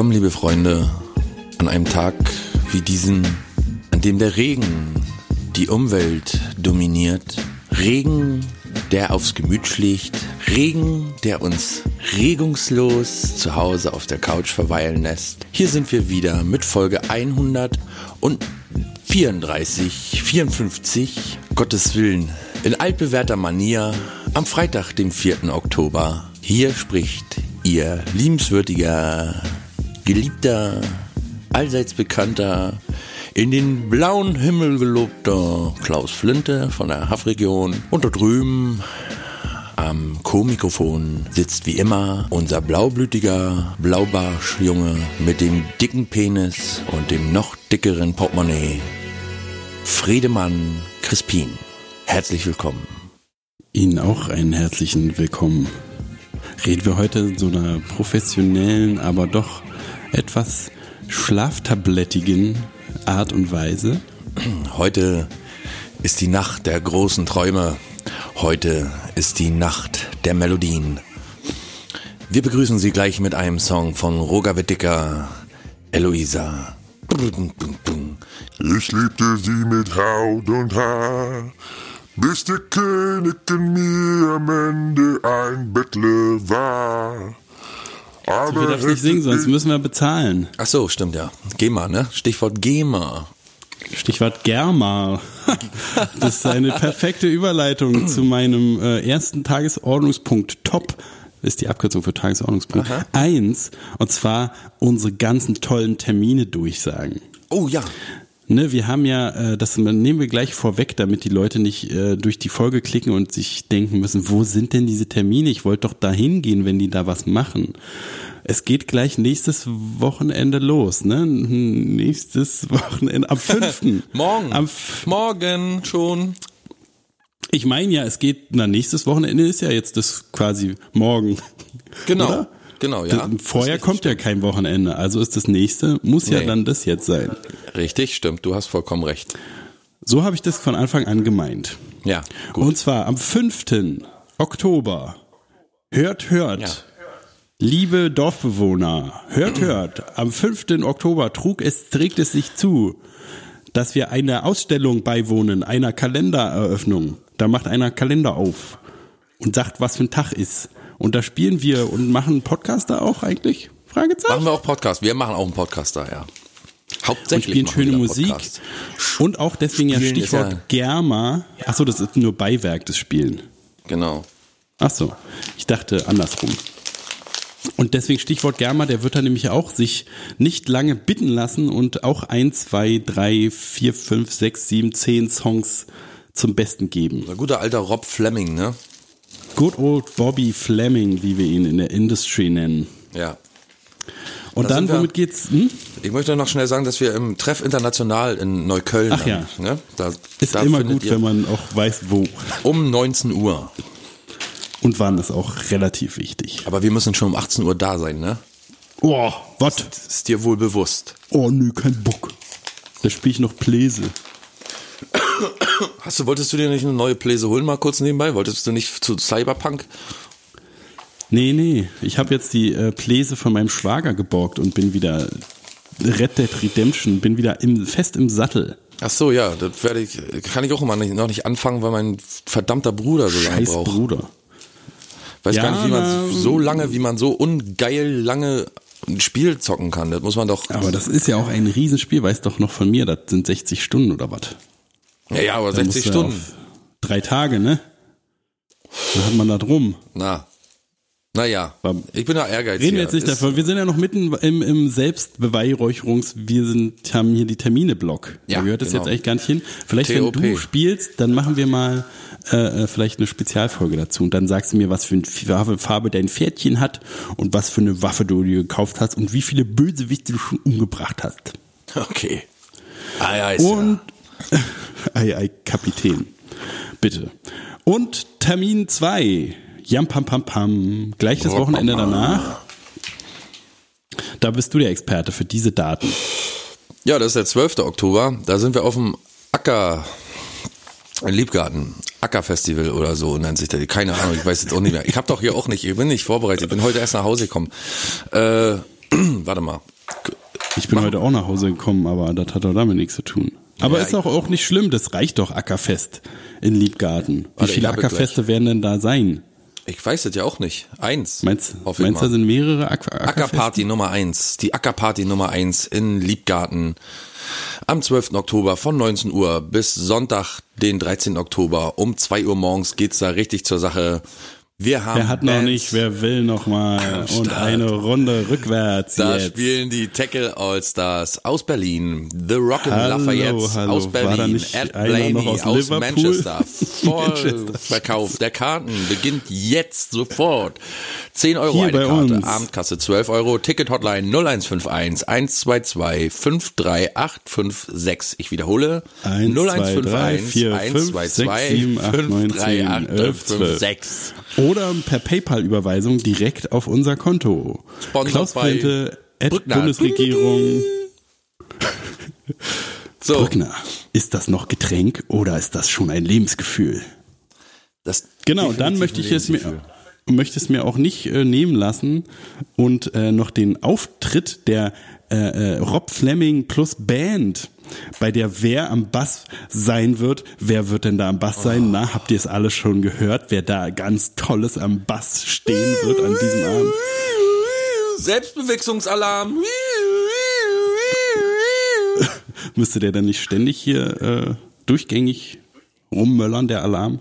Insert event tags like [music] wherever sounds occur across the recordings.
Willkommen, liebe Freunde, an einem Tag wie diesen, an dem der Regen die Umwelt dominiert. Regen, der aufs Gemüt schlägt. Regen, der uns regungslos zu Hause auf der Couch verweilen lässt. Hier sind wir wieder mit Folge 134, 54, Gottes Willen, in altbewährter Manier am Freitag, dem 4. Oktober. Hier spricht Ihr liebenswürdiger, geliebter, allseits bekannter, in den blauen Himmel gelobter Klaus Flinte von der Haffregion. Und da drüben am Co-Mikrofon sitzt wie immer unser blaublütiger Blaubarschjunge mit dem dicken Penis und dem noch dickeren Portemonnaie. Friedemann Crispin. Herzlich willkommen. Ihnen auch einen herzlichen Willkommen. Reden wir heute in so einer professionellen, aber doch etwas schlaftablettigen Art und Weise? Heute ist die Nacht der großen Träume. Heute ist die Nacht der Melodien. Wir begrüßen Sie gleich mit einem Song von Roger Witticker, Eloisa. Ich liebte sie mit Haut und Haar, bis der König in mir am Ende ein Bettler war. Wir darfst nicht singen, sonst müssen wir bezahlen. Ach so, stimmt ja. GEMA, ne? Stichwort GEMA. Stichwort Germa. [laughs] Das ist eine perfekte Überleitung [clears throat] zu meinem äh, ersten Tagesordnungspunkt. Top ist die Abkürzung für Tagesordnungspunkt. Aha. Eins, und zwar unsere ganzen tollen Termine durchsagen. Oh ja. Ne, wir haben ja, äh, das nehmen wir gleich vorweg, damit die Leute nicht äh, durch die Folge klicken und sich denken müssen, wo sind denn diese Termine? Ich wollte doch dahin gehen, wenn die da was machen. Es geht gleich nächstes Wochenende los, ne? Nächstes Wochenende am 5. [laughs] Morgen. Am, Morgen schon. ich meine ja, es geht, na, nächstes Wochenende ist ja jetzt das quasi morgen. Genau. Oder? Genau, ja. Vorher Das kommt ja kein Wochenende, also ist das nächste, muss ja Nee. dann das jetzt sein. Richtig, stimmt. Du hast vollkommen recht. So habe ich das von Anfang an gemeint. Ja, gut. Und zwar am 5. Oktober. Hört, hört. Ja. Liebe Dorfbewohner, hört, hört. Am 5. Oktober trug es, trägt es sich zu, dass wir einer Ausstellung beiwohnen, einer Kalendereröffnung. Da macht einer Kalender auf und sagt, was für ein Tag ist. Und da spielen wir und machen einen Podcast da auch eigentlich? Fragezeichen. Machen wir auch Podcast. Wir machen auch einen Podcast da, ja. und Hauptsächlich spielen machen wir schöne da Musik. Und auch deswegen ja Spielen ist Stichwort ja- Germa. Achso, das ist nur Beiwerk des Spielen. Genau. Ach so, ich dachte andersrum. Und deswegen Stichwort Germa, der wird dann nämlich auch sich nicht lange bitten lassen und auch ein, zwei, drei, vier, fünf, sechs, sieben, zehn Songs zum Besten geben. Ein guter alter Rob Fleming, ne? Good old Bobby Fleming, wie wir ihn in der Industry nennen. Ja. Und Da dann, wir- womit geht's? Hm? Ich möchte noch schnell sagen, dass wir im Treff International in Neukölln Ach ja. Ne? Da, Ist da immer gut, wenn man auch weiß, wo. um 19 Uhr. Und wann ist auch relativ wichtig. Aber wir müssen schon um 18 Uhr da sein, ne? Oh, was? Das ist dir wohl bewusst. Oh, nö, kein Bock. Da spiele ich noch Pläse. Hast du, wolltest du dir nicht eine neue Pläse holen, mal kurz nebenbei? Wolltest du nicht zu Cyberpunk? Nee, nee. Ich habe jetzt die äh, Pläse von meinem Schwager geborgt und bin wieder Red Dead Redemption, bin wieder im, fest im Sattel. Ach so, ja, das werde ich, kann ich auch immer nicht, noch nicht anfangen, weil mein verdammter Bruder so lange Scheiß braucht. Bruder. Weiß Ja, gar nicht, wie man so lange, wie man so ungeil lange ein Spiel zocken kann. Das muss man doch. Aber das ist ja auch ein Riesenspiel, weißt doch noch von mir, das sind 60 Stunden oder was? Ja, ja, aber Da 60 musst du Stunden. Drei Tage, ne? Dann hat man da drum. Na. Naja, ich bin da ehrgeizig. Reden wir jetzt nicht davon. Wir sind ja noch mitten im, im Selbstbeweihräucherungs, wir sind, haben hier die Termine-Block. Ja, da gehört das genau. jetzt eigentlich gar nicht hin. Vielleicht, wenn du spielst, dann machen wir mal äh, äh, vielleicht eine Spezialfolge dazu und dann sagst du mir, was für eine Farbe, dein Pferdchen hat und was für eine Waffe du dir gekauft hast und wie viele Bösewichte du schon umgebracht hast. Okay. Ah, ja, ist Und ei, ei, Kapitän. Bitte. Und Termin 2. Jam pam pam pam. Gleich das Wochenende danach. Da bist du der Experte für diese Daten. ja. das ist der 12. Oktober. Da sind wir auf dem Acker Liebgarten. Ackerfestival oder so nennt sich der. Keine Ahnung, ich weiß jetzt auch nicht mehr. Ich habe doch hier auch nicht, ich bin nicht vorbereitet. Ich bin heute erst nach Hause gekommen. Äh, [clears throat] Warte mal. Ich bin heute auch nach Hause gekommen, aber das hat doch damit nichts zu tun. Aber Ja, ist doch auch nicht schlimm, das reicht doch Ackerfest in Liebgarten. Wie ich viele Ackerfeste werden denn da sein? Ich weiß es ja auch nicht. Eins. Meinst, meinst du, da sind mehrere Acker Ackerfeste? Ackerparty Nummer eins. Die Ackerparty Nummer eins in Liebgarten. Am 12. Oktober von 19 Uhr bis Sonntag, den 13. Oktober um 2 Uhr morgens geht's da richtig zur Sache. Wir haben Wer hat noch Bands. nicht, wer will noch mal und eine Runde rückwärts Da jetzt. spielen die Tackle All-Stars aus Berlin, The Rockin' Lafayette aus Berlin, Ed Blaney noch aus aus? Manchester. [laughs] Vollverkauf der Karten beginnt jetzt sofort. 10 Euro Hier eine bei Karte, uns. Abendkasse 12 Euro, Ticket-Hotline 0151 122 53856. Ich wiederhole, 1, 2, 3, 4, 5, 6, 7, 8, 9, 10, 11, 12. 53856. Oder per PayPal-Überweisung direkt auf unser Konto. Klaus Brente. Bundesregierung. [laughs] So, Brückner, ist das noch Getränk oder ist das schon ein Lebensgefühl? das Genau, dann möchte ich es mir, möchte es mir auch nicht äh, nehmen lassen und äh, noch den Auftritt der äh, äh, Rob Fleming plus Band, bei der wer am Bass sein wird. Wer wird denn da am Bass sein? Na, habt ihr es alle schon gehört, wer da ganz Tolles am Bass stehen wird an diesem Abend? Selbstbewechslungsalarm. [laughs] Müsste der dann nicht ständig hier äh, durchgängig rummöllern, der Alarm?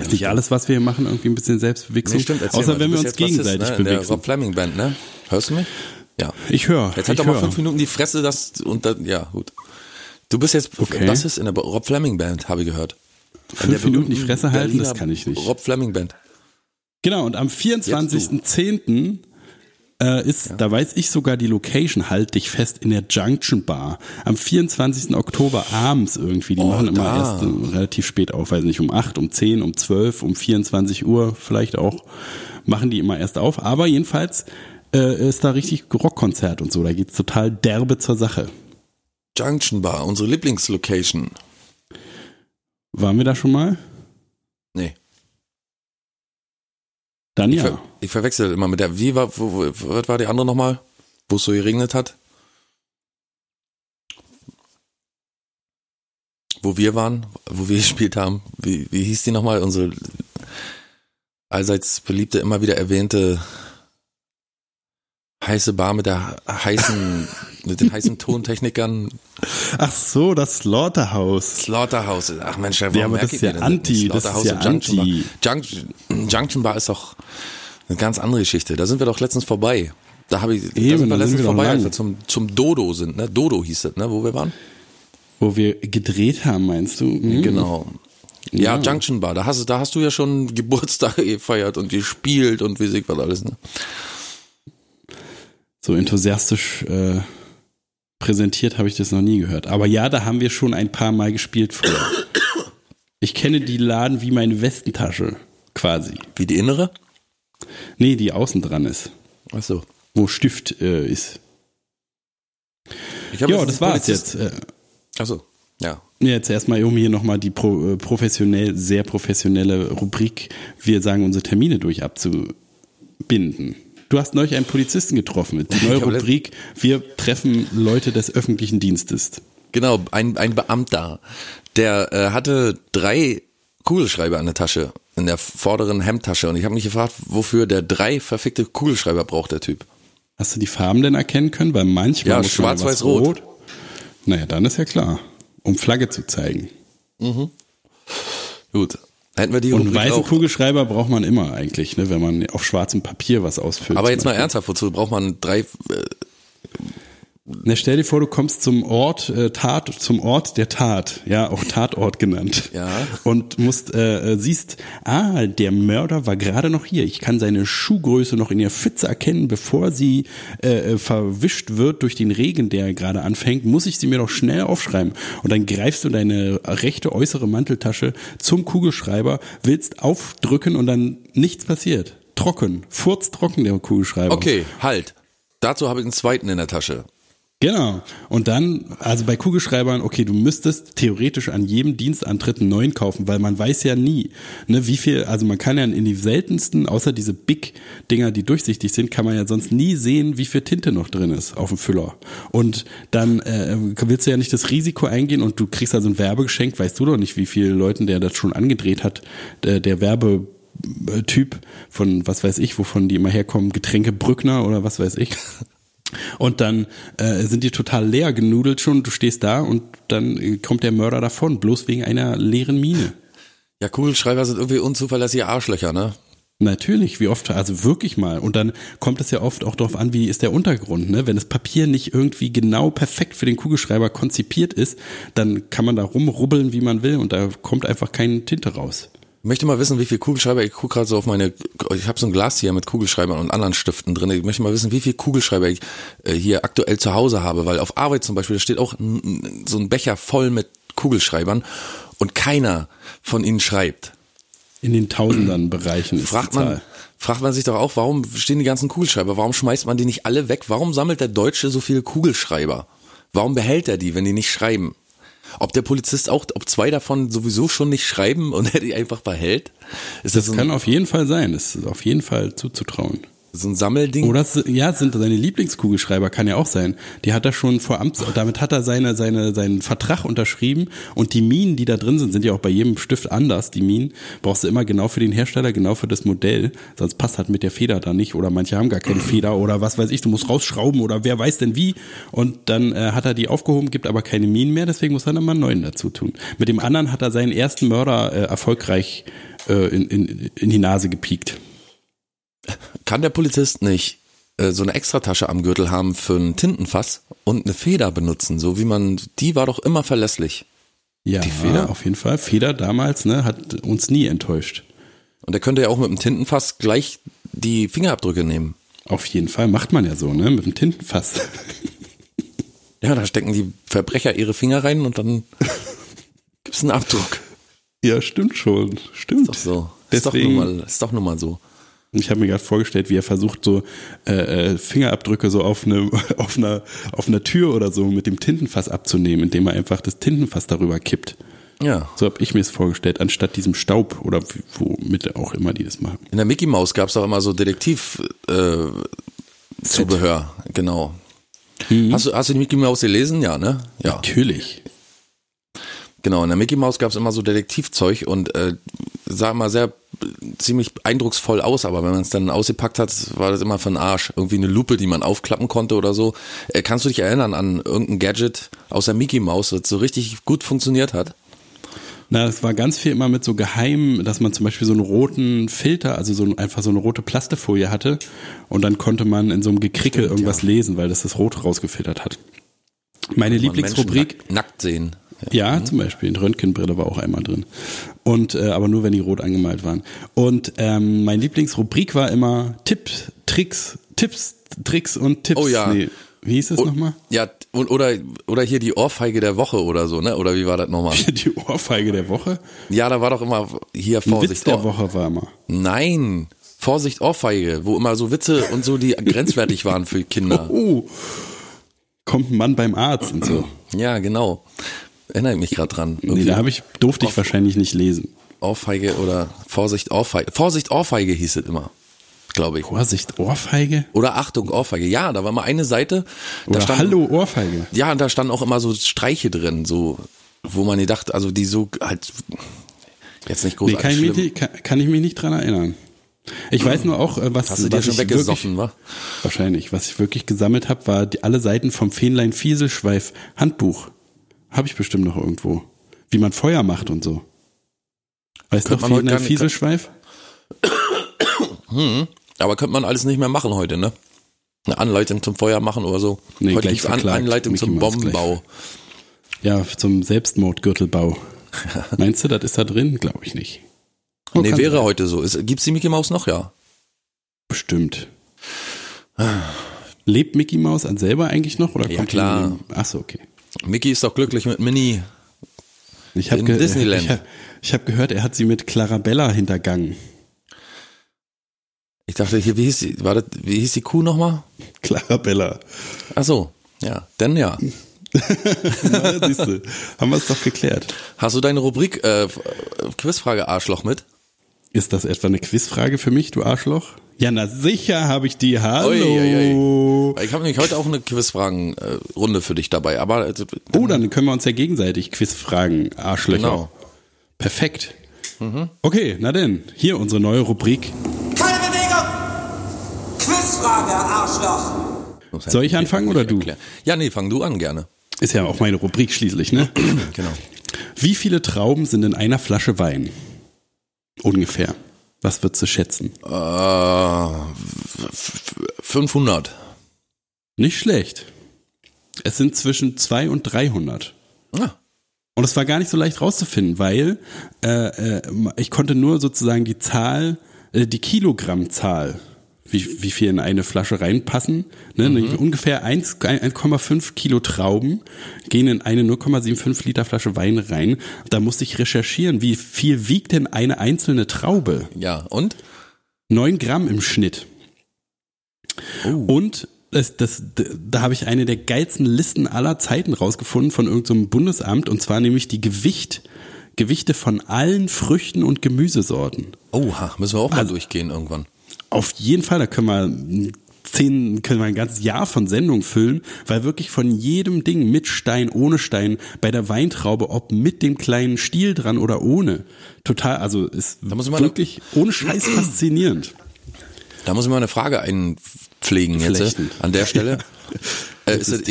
Ist nicht alles, was wir hier machen, irgendwie ein bisschen Selbstbewichsung? Nee, stimmt, Außer mal, wenn wir uns gegenseitig ne? in der bewichsen. Rob Fleming Band, ne? Hörst du mich? Ja. Ich höre. Jetzt halt ich doch mal fünf Minuten die Fresse, das und dann, ja, gut. Du bist jetzt Okay. Bassist in der Rob Fleming Band, habe ich gehört. In Fünf Minuten die Fresse halten, Berliner das kann ich nicht. Rob Fleming Band. Genau, und am 24.10. Äh, ist, da weiß ich sogar die Location, halt dich fest, in der Junction Bar. Am 24. Oktober abends irgendwie. Die Oh, machen immer da. erst äh, relativ spät auf, weiß nicht, um 8, um 10, um 12, um 24 Uhr vielleicht auch, machen die immer erst auf. Aber jedenfalls äh, ist da richtig Rockkonzert und so. Da geht's total derbe zur Sache. Junction Bar, unsere Lieblingslocation. Waren wir da schon mal? Nee. Dann Ich, ja. ver ich verwechsel immer mit der, wie war, wo, wo, was war die andere nochmal? Wo es so geregnet hat? Wo wir waren, wo wir [laughs] gespielt haben. Wie, wie hieß die nochmal? Unsere allseits beliebte, immer wieder erwähnte heiße Bar mit der heißen, mit den heißen [laughs] Tontechnikern. Ach so, das Slaughterhouse. Slaughterhouse. Ach Mensch, warum Ja, aber das ist ich ja Anti, das ist ja und Junction Anti. Bar. Junction, Junction Bar ist doch eine ganz andere Geschichte. Da sind wir doch letztens vorbei. Da habe ich, da Eben, sind wir da sind letztens wir vorbei, als wir zum, zum Dodo sind, ne? Dodo hieß es, ne? Wo wir waren? Wo wir gedreht haben, meinst du? Mhm. Genau. Ja, Ja. Junction Bar. Da hast, du- da hast du ja schon [laughs] Geburtstag gefeiert und gespielt und wie sich was alles, ne? So enthusiastisch äh, präsentiert habe ich das noch nie gehört. Aber ja, da haben wir schon ein paar Mal gespielt früher. Ich kenne die Laden wie meine Westentasche, quasi. Wie die innere? Nee, die außen dran ist, Ach so. wo Stift äh, ist. Ich Ja, das war's Polizist- jetzt. Äh, Ach so. Ja. Jetzt erstmal, um hier nochmal die pro, äh, professionell, sehr professionelle Rubrik, wir sagen unsere Termine durch abzubinden. Du hast neulich einen Polizisten getroffen. Die [laughs] neue Rubrik, wir treffen Leute des öffentlichen Dienstes. Genau, ein, ein Beamter, der äh, hatte drei Kugelschreiber in der Tasche, in der vorderen Hemdtasche. Und ich habe mich gefragt, wofür der drei verfickte Kugelschreiber braucht, der Typ. Hast du die Farben denn erkennen können? Weil manchmal Ja, muss schwarz, weiß, rot. Naja, dann ist ja klar. Um Flagge zu zeigen. Gut, hätten wir die Und Rubrik weißen auch. Kugelschreiber braucht man immer eigentlich, ne, wenn man auf schwarzem Papier was ausfüllt. Aber jetzt mal ernsthaft, wozu braucht man drei? Äh, Na, stell dir vor, du kommst zum Ort äh, Tat, zum Ort der Tat, ja, auch Tatort genannt. Ja. Und musst äh, äh, siehst, ah, der Mörder war gerade noch hier. Ich kann seine Schuhgröße noch in der Pfütze erkennen, bevor sie äh, äh, verwischt wird durch den Regen, der gerade anfängt. Muss ich sie mir doch schnell aufschreiben. Und dann greifst du deine rechte äußere Manteltasche zum Kugelschreiber, willst aufdrücken und dann nichts passiert. Trocken, furztrocken der Kugelschreiber. okay, halt. Dazu habe ich einen zweiten in der Tasche. Genau. Und dann, also bei Kugelschreibern, okay, du müsstest theoretisch an jedem Dienstantritt einen neuen kaufen, weil man weiß ja nie, ne, wie viel, also man kann ja in die seltensten, außer diese Big-Dinger, die durchsichtig sind, kann man ja sonst nie sehen, wie viel Tinte noch drin ist auf dem Füller. Und dann äh, willst du ja nicht das Risiko eingehen und du kriegst also ein Werbegeschenk, weißt du doch nicht, wie viele Leuten der das schon angedreht hat, der, der Werbe Typ von was weiß ich, wovon die immer herkommen, Getränke Brückner oder was weiß ich. [laughs] Und dann äh, sind die total leer genudelt schon, du stehst da und dann kommt der Mörder davon, bloß wegen einer leeren Mine. Ja, Kugelschreiber sind irgendwie unzuverlässige Arschlöcher, ne? Natürlich, wie oft, also wirklich mal. Und dann kommt es ja oft auch darauf an, wie ist der Untergrund. Ne? Wenn das Papier nicht irgendwie genau perfekt für den Kugelschreiber konzipiert ist, dann kann man da rumrubbeln, wie man will und da kommt einfach keine Tinte raus. Ich möchte mal wissen, wie viel Kugelschreiber, ich gucke gerade so auf meine, ich habe so ein Glas hier mit Kugelschreibern und anderen Stiften drin. Ich möchte mal wissen, wie viel Kugelschreiber ich äh, hier aktuell zu Hause habe, weil auf Arbeit zum Beispiel, da steht auch so ein Becher voll mit Kugelschreibern und keiner von ihnen schreibt. In den Tausendern Bereichen ist fragt man, fragt man sich doch auch, warum stehen die ganzen Kugelschreiber? Warum schmeißt man die nicht alle weg? Warum sammelt der Deutsche so viele Kugelschreiber? Warum behält er die, wenn die nicht schreiben? Ob der Polizist auch, ob zwei davon sowieso schon nicht schreiben und [laughs] er die einfach behält? Ist das, Das kann auf jeden Fall sein. Das ist auf jeden Fall zuzutrauen. So ein Sammelding? Oder ja, sind seine Lieblingskugelschreiber, kann ja auch sein. Die hat er schon vor Amts, damit hat er seine, seine, seinen Vertrag unterschrieben und die Minen, die da drin sind, sind ja auch bei jedem Stift anders. Die Minen brauchst du immer genau für den Hersteller, genau für das Modell, sonst passt halt mit der Feder da nicht oder manche haben gar keine Feder oder was weiß ich, du musst rausschrauben oder wer weiß denn wie und dann äh, hat er die aufgehoben, gibt aber keine Minen mehr, deswegen muss er dann mal einen neuen dazu tun. Mit dem anderen hat er seinen ersten Mörder äh, erfolgreich äh, in, in, in die Nase gepiekt. Kann der Polizist nicht äh, so eine Extratasche am Gürtel haben für ein Tintenfass und eine Feder benutzen, so wie man, die war doch immer verlässlich. Ja, Die Feder? auf jeden Fall. Feder damals, ne, hat uns nie enttäuscht. Und er könnte ja auch mit dem Tintenfass gleich die Fingerabdrücke nehmen. Auf jeden Fall macht man ja so, ne, mit dem Tintenfass. [laughs] Ja, da stecken die Verbrecher ihre Finger rein und dann [laughs] gibt's einen Abdruck. ja, stimmt schon. Stimmt. Ist doch so. Ist doch Deswegen- nun mal, ist doch nun mal so. Ich habe mir gerade vorgestellt, wie er versucht, so äh, äh, Fingerabdrücke so auf, eine, [laughs] auf, einer, auf einer Tür oder so mit dem Tintenfass abzunehmen, indem er einfach das Tintenfass darüber kippt. Ja. So habe ich mir es vorgestellt, anstatt diesem Staub oder womit auch immer die das machen. In der Mickey Maus gab's auch immer so Detektiv äh, Zubehör, genau. Hast du hast du die Mickey Maus gelesen? Ja, ne? Ja. Natürlich. Genau, in der Mickey Maus gab's immer so Detektivzeug und äh, sah immer sehr ziemlich eindrucksvoll aus, aber wenn man es dann ausgepackt hat, war das immer für den Arsch. Irgendwie eine Lupe, die man aufklappen konnte oder so. Äh, kannst du dich erinnern an irgendein Gadget aus der Mickey Maus, das so richtig gut funktioniert hat? Na, es war ganz viel immer mit so geheim, dass man zum Beispiel so einen roten Filter, also so ein- einfach so eine rote Plastefolie hatte und dann konnte man in so einem Gekrickel Stimmt, irgendwas ja. lesen, weil das das Rot rausgefiltert hat. Meine Lieblingsrubrik, nackt sehen. Ja, zum Beispiel, eine Röntgenbrille war auch einmal drin. Und äh, aber nur wenn die rot angemalt waren. Und ähm, meine Lieblingsrubrik war immer Tipps, Tricks, Tipps, Tricks und Tipps. Oh ja. Nee, wie hieß Und- nochmal? Ja, und, oder, oder hier die Ohrfeige der Woche oder so, ne? Oder wie war das nochmal? [laughs] Die Ohrfeige der Woche. Ja, da war doch immer hier Vorsicht. Witz der Woche war immer. Nein, Vorsicht Ohrfeige, wo immer so Witze und so, die grenzwertig waren für Kinder. [laughs] Oh, kommt ein Mann beim Arzt und so. Ja, genau. Erinnere ich mich gerade dran. Nee, Irgendwie da habe ich, durfte ich wahrscheinlich nicht lesen. Ohrfeige oder Vorsicht Ohrfeige. Vorsicht Ohrfeige hieß es immer, glaube ich. Vorsicht, Ohrfeige? Oder Achtung Ohrfeige. Ja, da war mal eine Seite, da Oder stand, Hallo Ohrfeige? ja, und da standen auch immer so Streiche drin, so, wo man gedacht, also die so halt, jetzt nicht Nee, großartig kann ich, mich, kann, kann ich mich nicht dran erinnern. Ich weiß nur auch, äh, was, Hast du dir was schon weggesoffen, wa? wirklich, Wahrscheinlich. Was ich wirklich gesammelt habe, war die, alle Seiten vom Fähnlein Fieselschweif Handbuch. Habe ich bestimmt noch irgendwo. Wie man Feuer macht und so. Weißt du noch Fähnlein gar nicht- Fieselschweif? Aber könnte man alles nicht mehr machen heute, ne? Eine Anleitung zum Feuer machen oder so. Nee, heute gibt's An Anleitung Mickey zum Bombenbau. Ja, zum Selbstmordgürtelbau. [laughs] Meinst du, das ist da drin? Glaube ich nicht. Oh, nee, wäre sein. heute so. Ist, gibt's die Mickey Maus noch? Ja. Bestimmt. Lebt Mickey Mouse an selber eigentlich noch? Oder Ja, kommt die klar. nur- Ach so, okay. Mickey ist doch glücklich mit Minnie. Ich habe In Disneyland. [laughs] Ich, hab- habe gehört, er hat sie mit Clarabella hintergangen. Ich dachte, hier, wie hieß die, war das, wie hieß die Kuh nochmal? Clarabella. Ach so. Ja, denn ja. [laughs] Na, siehst du, haben wir es doch geklärt. Hast du deine Rubrik äh, Quizfrage Arschloch mit? Ist das etwa eine Quizfrage für mich, du Arschloch? Ja, na sicher habe ich die. Hallo. Ui, ui, ui. Ich habe nämlich heute auch eine Quizfragen-Runde für dich dabei. Aber äh, Oh, dann können wir uns ja gegenseitig Quizfragen, Arschlöcher. Genau. Perfekt. Okay, na denn, hier unsere neue Rubrik. Keine Bewegung! Quizfrage, Arschloch! Soll ich anfangen oder du? erklären. Ja, nee, fang du an gerne. Ist ja auch meine Rubrik schließlich, ne? Genau. Wie viele Trauben sind in einer Flasche Wein? Ungefähr. Was würdest du schätzen? Äh, f- f- 500. Nicht schlecht. Es sind zwischen 2 und 300. Ah, Und es war gar nicht so leicht rauszufinden, weil äh, äh, ich konnte nur sozusagen die Zahl, äh, die Kilogrammzahl, wie, wie viel in eine Flasche reinpassen. Ne? Ungefähr 1 1,5 Kilo Trauben gehen in eine 0,75 Liter Flasche Wein rein. Da musste ich recherchieren, wie viel wiegt denn eine einzelne Traube? ja. Und? 9 Gramm im Schnitt. Und das, das, da habe ich eine der geilsten Listen aller Zeiten rausgefunden von irgendeinem so Bundesamt und zwar nämlich die Gewicht, Gewichte von allen Früchten und Gemüsesorten. Oha, müssen wir auch mal Also- durchgehen irgendwann. Auf jeden Fall, da können wir zehn, können wir ein ganzes Jahr von Sendung füllen, weil wirklich von jedem Ding mit Stein, ohne Stein, bei der Weintraube, ob mit dem kleinen Stiel dran oder ohne, total, also ist muss ich mal- wirklich ohne Scheiß [clears throat] faszinierend. Da muss ich mal eine Frage einpflegen jetzt äh, an der Stelle. [laughs] äh, ist, das.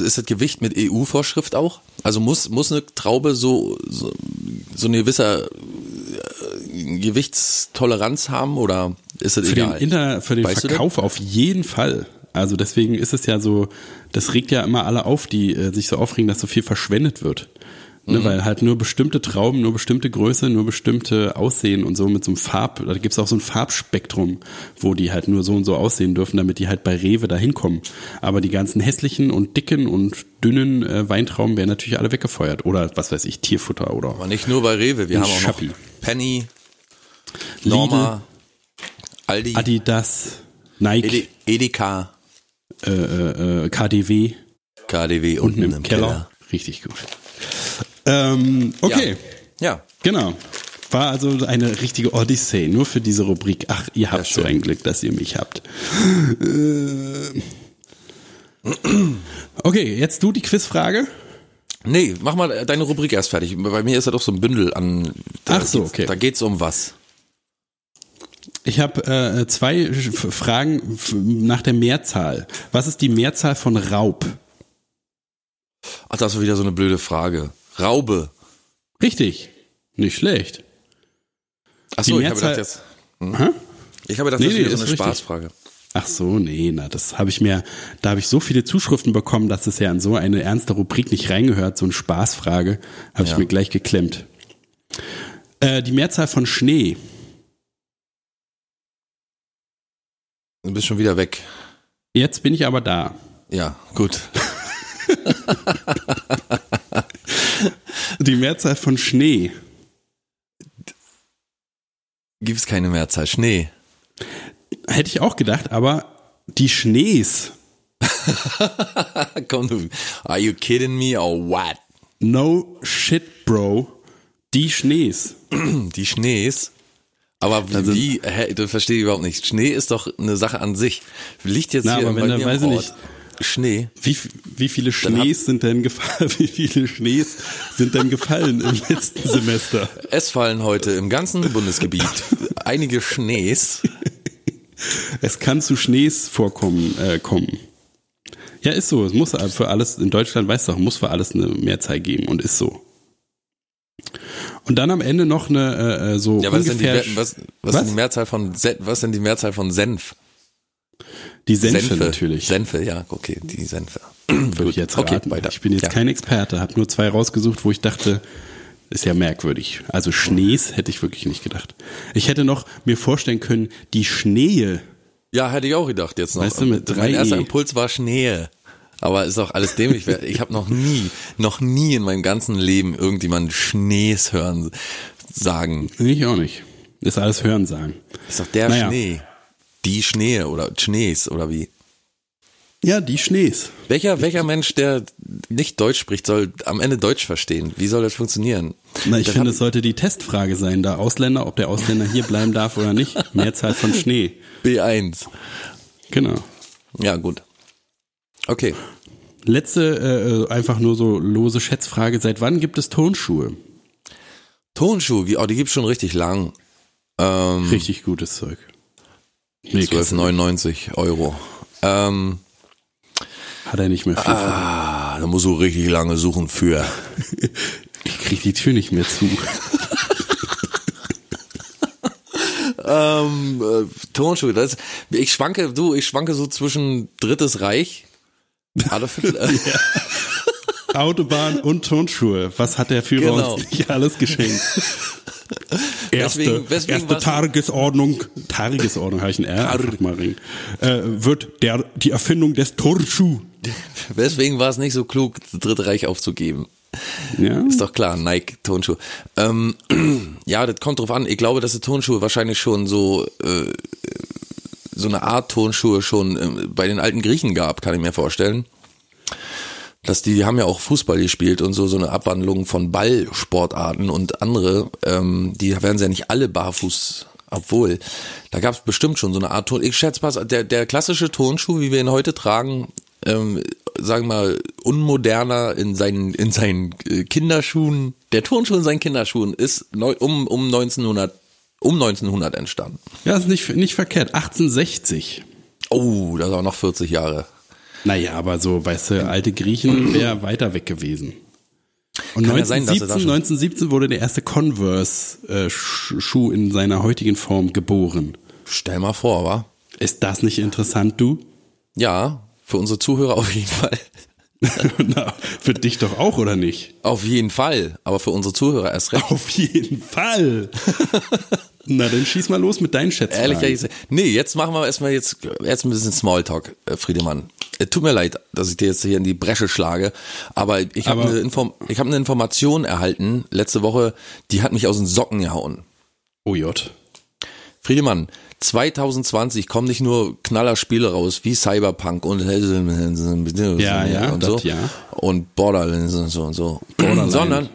Ist das Gewicht mit EU-Vorschrift auch? Also muss, muss eine Traube so, so, so eine gewisse äh, Gewichtstoleranz haben oder ist das Für egal? den, Inter, für den Weißt Verkauf auf jeden Fall. Also deswegen ist es ja so, das regt ja immer alle auf, die äh, sich so aufregen, dass so viel verschwendet wird. Mhm. Ne, weil halt nur bestimmte Trauben, nur bestimmte Größe, nur bestimmte Aussehen und so mit so einem Farb, da gibt's auch so ein Farbspektrum, wo die halt nur so und so aussehen dürfen, damit die halt bei Rewe da hinkommen. Aber die ganzen hässlichen und dicken und dünnen äh, Weintrauben werden natürlich alle weggefeuert. Oder was weiß ich, Tierfutter oder Aber nicht nur bei Rewe, wir haben auch Schappi. noch Penny, Norma, Aldi, Adidas, Nike, Ede- Edeka, äh, äh, äh, KDW. KDW unten, unten im, Keller. Richtig gut. Ähm, okay, Ja. genau. War also eine richtige Odyssee, nur für diese Rubrik. Ach, ihr habt so schön. ein Glück, dass ihr mich habt. Äh. Okay, jetzt du die Quizfrage. Nee, mach mal deine Rubrik erst fertig. Bei mir ist ja doch so ein Bündel an. Ach so, okay. Da geht's um was. Ich habe äh, zwei Fragen nach der Mehrzahl. Was ist die Mehrzahl von Raub? Ach, das war wieder so eine blöde Frage. Raube. Richtig. Nicht schlecht. Ach so, Die ich habe gedacht jetzt. Hä? Ich habe gedacht, Nee, das ist nee, wieder so ist eine richtig. Spaßfrage. Ach so, nee, na, das habe ich mir, da habe ich so viele Zuschriften bekommen, dass es ja in so eine ernste Rubrik nicht reingehört, so eine Spaßfrage, habe ich Ja. mir gleich geklemmt. Äh, die Mehrzahl von Schnee. Du bist schon wieder weg. Jetzt bin ich aber da. Ja, gut. [laughs] Die Mehrzahl von Schnee. Gibt es keine Mehrzahl. Schnee. Hätte ich auch gedacht, aber die Schnees. [laughs] Komm du. Are you kidding me or what? No shit, Bro. Die Schnees. [clears throat] Die Schnees. Aber Also- wie hä, das verstehe ich überhaupt nicht. Schnee ist doch eine Sache an sich. Liegt jetzt Na, hier aber wenn bei mir weiß Ort Schnee. Wie, wie viele Schnees sind denn gefallen? [laughs] Wie viele Schnees sind denn gefallen im letzten Semester? Es fallen heute im ganzen Bundesgebiet einige Schnees. Es kann zu Schnees vorkommen, äh, kommen. Ja, ist so. Es muss für alles, in Deutschland weißt du muss für alles eine Mehrzahl geben und ist so. Und dann am Ende noch eine, äh, äh, so Ja, was ist denn die, ungefähr, was, was, Was? Denn die Mehrzahl von was ist denn die Mehrzahl von Senf? Die Senfe, natürlich. Senfe, ja, okay, die Senfe. [clears throat] würde ich jetzt Okay, raten. weiter. Ich bin jetzt Ja. kein Experte, habe nur zwei rausgesucht, wo ich dachte, ist ja merkwürdig. Also Schnees hätte ich wirklich nicht gedacht. Ich hätte noch mir vorstellen können, die Schneehe. Ja, hätte ich auch gedacht jetzt noch. Weißt du, mit drei mein erster E. Impuls war Schnee. Aber ist auch alles dämlich. Ich habe noch nie, noch nie in meinem ganzen Leben irgendjemanden Schnees hören sagen. Ich auch nicht. Ist alles Hörensagen. Ist doch der Naja. Schnee. Die Schnee oder Schnees oder wie? Ja, die Schnees. Welcher, welcher Mensch, der nicht Deutsch spricht, soll am Ende Deutsch verstehen? Wie soll das funktionieren? Na, ich Das finde, es sollte die Testfrage sein, da Ausländer, ob der Ausländer hier bleiben darf oder nicht. Mehrzahl von Schnee. B1. Genau. Ja, gut. Okay. Letzte, äh, einfach nur so lose Schätzfrage. Seit wann gibt es Turnschuhe? Tonschuhe, oh, die gibt's schon richtig lang. Ähm, Richtig gutes Zeug. Nee, 12,99 Euro. Ähm, hat er nicht mehr viel. ah, da musst du richtig lange suchen für. [laughs] Ich krieg die Tür nicht mehr zu. [laughs] Ähm, äh, Turnschuhe, das, ich schwanke, du, ich schwanke so zwischen Drittes Reich. Adolf Hitler. [laughs] Autobahn und Turnschuhe. Was hat der Führer Genau. uns nicht alles geschenkt? [laughs] Erste, Deswegen- deswegen erste Tagesordnung, Tagesordnung habe ich ein R Tar- mal rein, äh, wird der, die Erfindung des Turnschuh. [laughs] Deswegen war es nicht so klug, das Dritte Reich aufzugeben. Ja, Ist doch klar, Nike Turnschuhe. Ähm, [clears throat] ja, das kommt drauf an. Ich glaube, dass die Turnschuhe wahrscheinlich schon so äh, so eine Art Turnschuhe schon ähm, bei den alten Griechen gab, kann ich mir vorstellen. Dass die, die haben ja auch Fußball gespielt und so so eine Abwandlung von Ballsportarten und andere, ähm, die werden sie ja nicht alle barfuß, obwohl da gab es bestimmt schon so eine Art Turn. Ich schätze mal, der der klassische Turnschuh, wie wir ihn heute tragen, ähm, sagen wir mal, unmoderner in seinen, in seinen äh, Kinderschuhen, der Turnschuh in seinen Kinderschuhen ist neu, um, um 1900, um 1900 entstanden. ja ist nicht, nicht verkehrt. 1860. Oh, das ist auch noch 40 Jahre. Naja, aber so, weißt du, alte Griechen wäre [clears throat] weiter weg gewesen. Und Kann ja sein, dass er 1917, da schon- 1917 wurde der erste Converse-Schuh in seiner heutigen Form geboren. Stell mal vor, wa? Ist das nicht interessant, du? Ja, für unsere Zuhörer auf jeden Fall. [laughs] Na, für dich doch auch, oder nicht? Auf jeden Fall, aber für unsere Zuhörer erst recht. Auf jeden Fall. [laughs] Na, dann schieß mal los mit deinen Schätzen. Ehrlich gesagt, nee, jetzt machen wir erstmal jetzt, jetzt ein bisschen Smalltalk, äh, Friedemann. Äh, Tut mir leid, dass ich dir jetzt hier in die Bresche schlage, aber ich habe eine, Inform ich hab eine Information erhalten letzte Woche, die hat mich aus den Socken gehauen. Oh J. Friedemann, 2020 kommen nicht nur Knallerspiele raus wie Cyberpunk und [laughs] Ja, ja, und so das ja. und Borderlands und so und so, [clears throat] sondern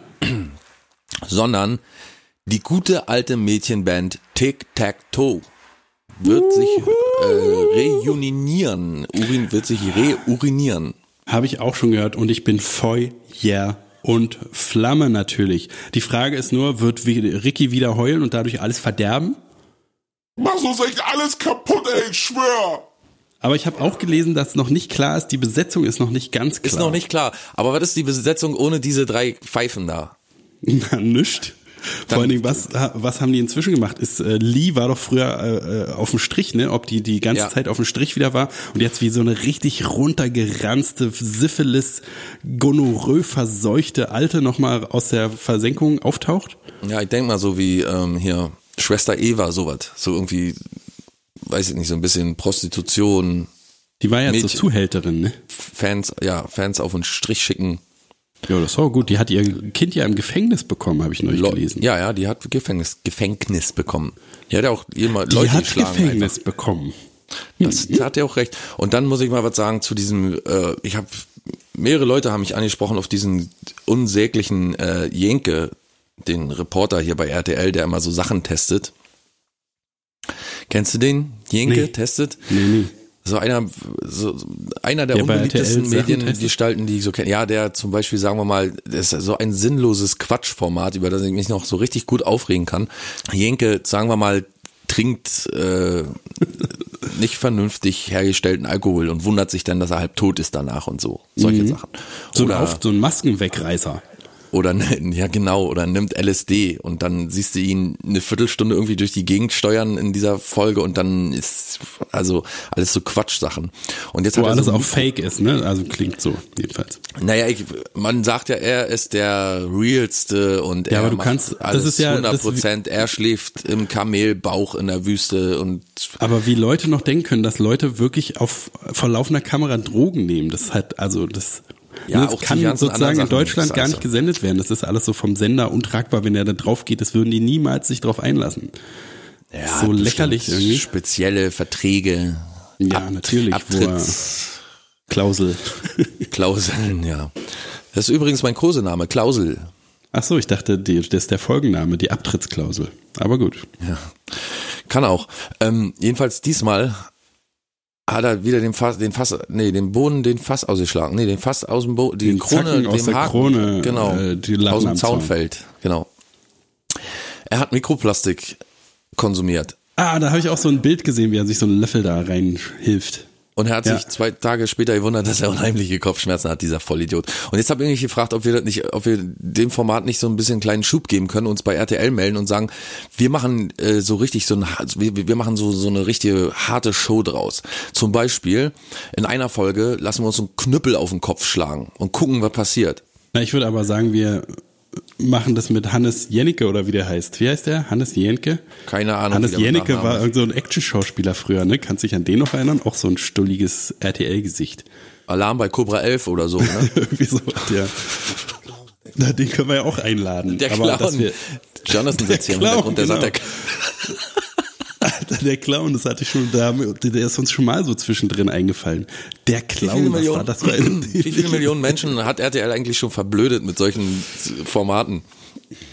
sondern die gute alte Mädchenband Tic Tac Toe wird sich äh, reunionieren, urin, wird sich reurinieren. Habe ich auch schon gehört und ich bin Feuer und Flamme natürlich. Die Frage ist nur, wird Ricky wieder heulen und dadurch alles verderben? Mach uns echt alles kaputt, ey, ich schwör. Aber ich habe auch gelesen, dass noch nicht klar ist, die Besetzung ist noch nicht ganz klar. Ist noch nicht klar. Aber was ist die Besetzung ohne diese drei Pfeifen da? [laughs] Na, nischt. Vor allen Dingen, was, was haben die inzwischen gemacht? Ist, äh, Lee war doch früher äh, äh, auf dem Strich, ne? Ob die die ganze Ja. Zeit auf dem Strich wieder war und jetzt wie so eine richtig runtergeranzte Syphilis, Gonorrhoe verseuchte Alte nochmal aus der Versenkung auftaucht? Ja, ich denk mal so wie ähm, hier Schwester Eva, sowas. So irgendwie, weiß ich nicht, so ein bisschen Prostitution, Die war ja zur Mädchen. Zuhälterin, ne? Fans, ja, Fans auf den Strich schicken. Ja, das war gut. Die hat ihr Kind ja im Gefängnis bekommen, habe ich neulich Le- gelesen. Ja, ja, die hat Gefängnis, Gefängnis bekommen. Die hat ja auch jemand die Leute hat geschlagen. Gefängnis bekommen. Das da hat er auch recht. Und dann muss ich mal was sagen zu diesem, äh, ich habe mehrere Leute haben mich angesprochen auf diesen unsäglichen äh, Jenke, den Reporter hier bei RTL, der immer so Sachen testet. Kennst du den? Jenke Nee. testet? Nee, nee. So einer, so einer der bei unbeliebtesten Sachen? Mediengestalten, die ich so kenne. Ja, der zum Beispiel, sagen wir mal, das ist so ein sinnloses Quatschformat, über das ich mich noch so richtig gut aufregen kann. Jenke, sagen wir mal, trinkt äh, nicht vernünftig hergestellten Alkohol und wundert sich dann, dass er halb tot ist danach und so. Solche Sachen. Mhm. So, Oder- auf, so ein Maskenwegreißer. Oder [laughs] ja genau, oder nimmt LSD und dann siehst du ihn eine Viertelstunde irgendwie durch die Gegend steuern in dieser Folge und dann ist also alles so Quatschsachen. Und jetzt Wo hat er alles so auch fake ist, ne? Also klingt so, jedenfalls. Naja, ich, man sagt ja, er ist der realste und Ja, er aber du macht kannst- das alles ist ja- 100 das- Prozent. Er schläft im Kamelbauch in der Wüste und Aber wie Leute noch denken können, dass Leute wirklich auf vor laufender Kamera Drogen nehmen, das halt, also das, Ja, das kann sozusagen in Deutschland gar nicht gesendet werden. Das ist alles so vom Sender untragbar, wenn er da drauf geht. Das würden die niemals sich drauf einlassen. ja, so lächerlich irgendwie. Spezielle Verträge. Ja, natürlich, wo er- Abtritts, Klausel. Klauseln, ja. Das ist übrigens mein Kosename, Klausel. Ach so, ich dachte, die, das ist der Folgenname, die Abtrittsklausel. Aber gut. Ja. Kann auch. Ähm, jedenfalls diesmal hat er wieder den Fass, den Fass, nee, den Boden, den Fass ausgeschlagen. Nee, den Fass aus dem Boden, die Den Krone, Zacken aus dem der Haken, Krone, genau, äh, die Latten aus dem Zaun. Zaunfeld, genau. Er hat Mikroplastik konsumiert. Ah, da habe ich auch so ein Bild gesehen, wie er sich so einen Löffel da reinhilft. Und er hat Ja. sich zwei Tage später gewundert, dass er unheimliche Kopfschmerzen hat, dieser Vollidiot. Und jetzt habe ich mich gefragt, ob wir das nicht, ob wir dem Format nicht so ein bisschen einen kleinen Schub geben können, uns bei RTL melden und sagen, wir machen äh, so richtig so ein, wir, wir machen so so eine richtige harte Show draus. Zum Beispiel in einer Folge lassen wir uns einen Knüppel auf den Kopf schlagen und gucken, was passiert. Na, ich würde aber sagen, wir machen das mit Hannes Jennecke oder wie der heißt. Wie heißt der? Hannes Jennecke? Keine Ahnung. Hannes der Jennecke war so ein Action-Schauspieler früher, ne? Kannst dich an den noch erinnern? Auch so ein stulliges RTL-Gesicht. Alarm bei Cobra 11 oder so. Ne? [laughs] Irgendwie so, ja. Na, den können wir ja auch einladen. Der aber dass Clown. wir, Jonathan sitzt hier im Clown, Hintergrund, der sagt, genau. der, Alter, der Clown, das hatte ich schon da, der ist uns schon mal so zwischendrin eingefallen. Der Wie viele, Clown, was war Millionen, das ein wie viele Millionen Menschen hat RTL eigentlich schon verblödet mit solchen Formaten?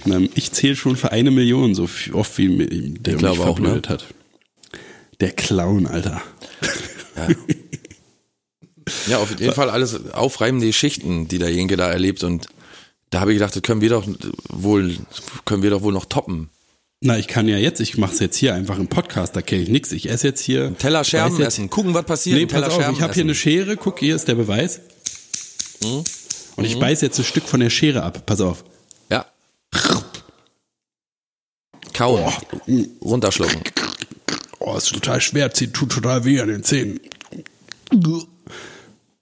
Na, Ich zähle schon für eine Million, so oft wie der mich glaube auch, verblödet hat. Der Clown, Alter. Ja, auf jeden Fall alles aufreibende Geschichten, die der Jenke da erlebt und da habe ich gedacht, das können wir doch wohl, können wir doch wohl noch toppen. Na, ich kann ja jetzt, ich mache es jetzt hier einfach im Podcast, da kenne ich nichts. Ich esse jetzt hier. Teller Scherben jetzt- essen, gucken, was passiert. Nee, Teller pass auf, Scherben ich habe hier eine Schere, guck, hier ist der Beweis. Mhm. Und ich beiß jetzt ein Stück von der Schere ab, pass auf. Ja. Kauen. Runterschlucken. Oh, ist total schwer, tut total weh an den Zähnen.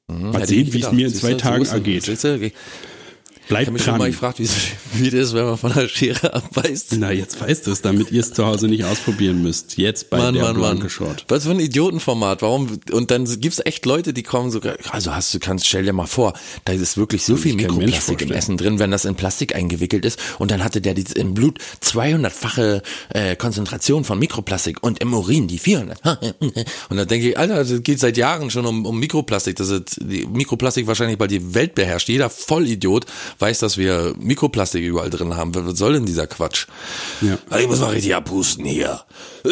Mal Hätte ich sehen, wie es mir in zwei Tagen ergeht. Du, Ich habe mich schon mal gefragt, wie das ist, wenn man von der Schere abbeißt. Na, jetzt weißt du es, damit ihr es zu Hause nicht ausprobieren müsst. Jetzt bei Mann, der Mann, Blanke Mann. Short. Was für ein Idiotenformat. Warum? Und dann gibt's echt Leute, die kommen so, also hast du, kannst, stell dir mal vor, da ist wirklich so viel Mikroplastik im. Essen drin, wenn das in Plastik eingewickelt ist. Und dann hatte der die, im Blut 200-fache äh, Konzentration von Mikroplastik und im Urin die 400. [laughs] Und dann denke ich, Alter, das geht seit Jahren schon um, um Mikroplastik. Das ist die Mikroplastik wahrscheinlich bald die Welt beherrscht. Jeder Vollidiot weiß, dass wir Mikroplastik überall drin haben. Was soll denn dieser Quatsch? Ja. Also ich muss mal richtig abhusten hier. [laughs]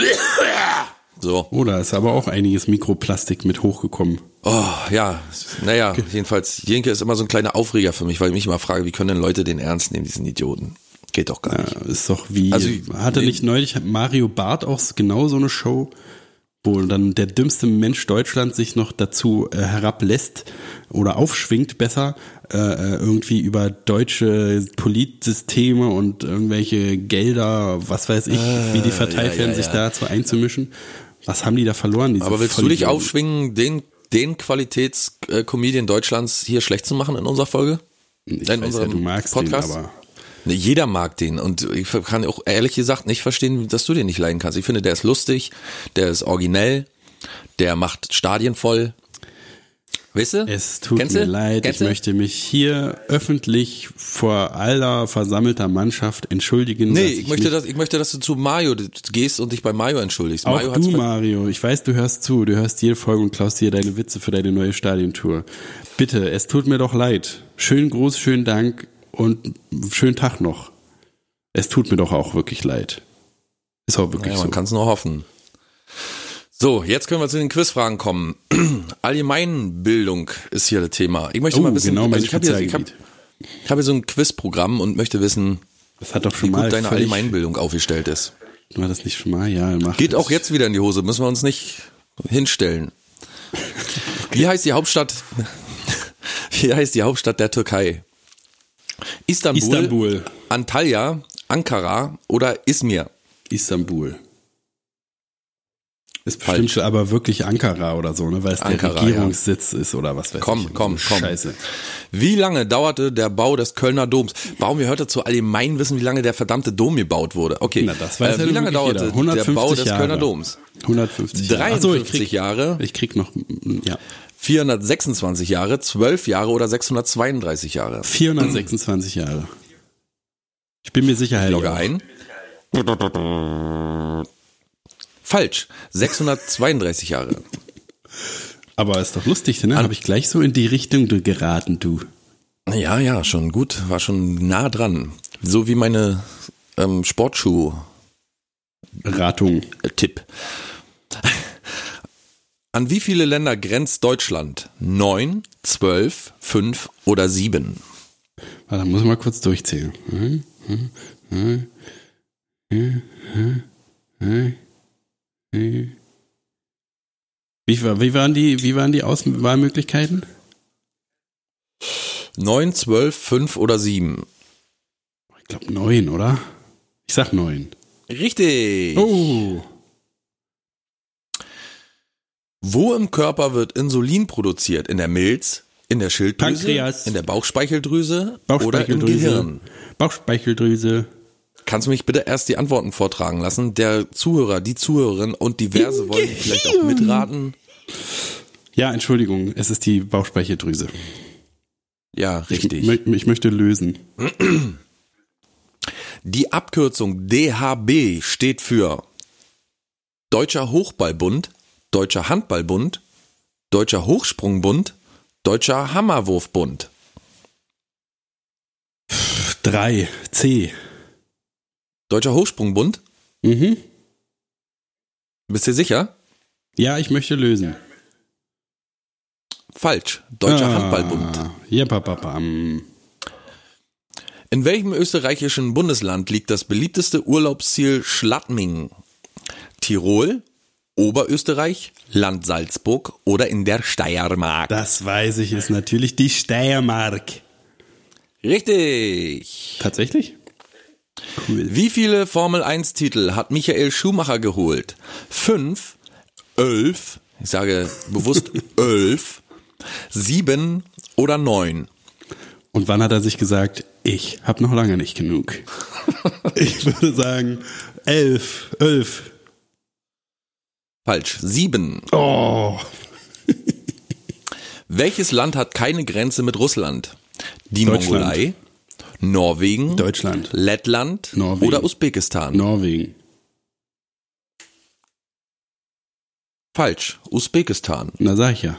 So. Oh, da ist aber auch einiges Mikroplastik mit hochgekommen. Oh, ja, naja, jedenfalls, Jenke ist immer so ein kleiner Aufreger für mich, weil ich mich immer frage, wie können denn Leute den ernst nehmen, diesen Idioten? Geht doch gar Ja, nicht. ist doch wie, Also, hatte nee. nicht neulich Mario Barth auch genau so eine Show, wo dann der dümmste Mensch Deutschlands sich noch dazu äh, herablässt oder aufschwingt besser, äh, äh, irgendwie über deutsche Politsysteme und irgendwelche Gelder, was weiß ich, wie die verteilt Ah, ja, werden, ja, sich ja. dazu einzumischen. Was haben die da verloren? Aber willst du dich Vollidioten? aufschwingen, den, den Qualitätscomedian Deutschlands hier schlecht zu machen in unserer Folge? Ich in weiß ja, unserem du magst Podcast? den, aber Jeder mag den und ich kann auch ehrlich gesagt nicht verstehen, dass du den nicht leiden kannst. Ich finde, der ist lustig, der ist originell, der macht Stadien voll. Weißt du? Es tut Kennst mir du? leid, Kennst ich du? möchte mich hier öffentlich vor aller versammelter Mannschaft entschuldigen. Nee, dass ich möchte, dass, ich möchte, dass du zu Mario gehst und dich bei Mario entschuldigst. auch Mario du, Mario, ich weiß, du hörst zu, du hörst jede Folge und klaust dir deine Witze für deine neue Stadiontour. Bitte, es tut mir doch leid. Schönen Gruß, schönen Dank und schönen Tag noch. Es tut mir doch auch wirklich leid. Ist auch wirklich Ja, man so. kann es nur hoffen. So, jetzt können wir zu den Quizfragen kommen. [clears throat] Allgemeinbildung ist hier das Thema. Ich möchte Oh, mal wissen, genau also ich habe hier, ich hab, ich hab hier so ein Quizprogramm und möchte wissen, wie gut deine Allgemeinbildung aufgestellt ist. War das nicht schon mal? Ja, mach Geht das. auch jetzt wieder in die Hose, müssen wir uns nicht hinstellen. [laughs] Wie heißt die Hauptstadt? [laughs] Wie heißt die Hauptstadt der Türkei? Istanbul, Istanbul. Antalya, Ankara oder Izmir? Istanbul. Ist Falsch. bestimmt aber wirklich Ankara oder so, ne? Weil es Ankara, der Regierungssitz ist oder was weiß Komm, ich. komm, So komm. Scheiße. Wie lange dauerte der Bau des Kölner Doms? Warum wir heute zu Allgemeinwissen, wie lange der verdammte Dom gebaut wurde? Okay, Na, das weiß äh, ja wie lange dauerte jeder. 150 der Bau des Jahre. Kölner Doms? 150 Jahre. Ach 53 ich krieg, Jahre, Ich krieg noch, mm, ja. 426 Jahre, 12 Jahre oder 632 Jahre? 426 Jahre. Ich bin mir sicher, Herr Logge Jauch. ein. Falsch. 632 Jahre. Aber ist doch lustig, ne? Habe ich gleich so in die Richtung geraten, du. Ja, ja, schon gut. War schon nah dran. So wie meine ähm, Sportschuh-Tipp. Ratung. An wie viele Länder grenzt Deutschland? Neun, zwölf, fünf oder sieben? Warte, muss ich mal kurz durchzählen. Hm, hm, hm, Wie, war- wie waren die, wie waren die Auswahlmöglichkeiten? Neun, zwölf, fünf oder sieben? Ich glaube neun, oder? Ich sag neun. Richtig. Oh. Wo im Körper wird Insulin produziert? In der Milz, in der Schilddrüse, Pankreas. in der Bauchspeicheldrüse, oder im Bauchspeicheldrüse. Gehirn? Bauchspeicheldrüse. Kannst du mich bitte erst die Antworten vortragen lassen? Der Zuhörer, die Zuhörerin und diverse wollen vielleicht auch mitraten. Ja, Entschuldigung, es ist die Bauchspeicheldrüse. Ja, richtig. Ich, ich möchte lösen. Die Abkürzung DHB steht für Deutscher Hochballbund, Deutscher Handballbund, Deutscher Hochsprungbund, Deutscher Hammerwurfbund. Drei. C. Deutscher Hochsprungbund? Mhm. Bist du sicher? Ja, ich möchte lösen. Falsch. Deutscher Ah, Handballbund. Ja, papapam. In welchem österreichischen Bundesland liegt das beliebteste Urlaubsziel Schladming? Tirol, Oberösterreich, Land Salzburg oder in der Steiermark? Das weiß ich, ist natürlich die Steiermark. Richtig. Tatsächlich? Cool. Wie viele Formel 1 Titel hat Michael Schumacher geholt? Fünf, elf, ich sage bewusst [laughs] elf, sieben oder neun? Und wann hat er sich gesagt, ich habe noch lange nicht genug? [laughs] ich würde sagen, elf, elf. Falsch, sieben. Oh. [laughs] Welches Land hat keine Grenze mit Russland? Die. Mongolei, Norwegen, Deutschland. Lettland Norwegen. oder Usbekistan? Norwegen. Falsch, Usbekistan. Na sag ich ja.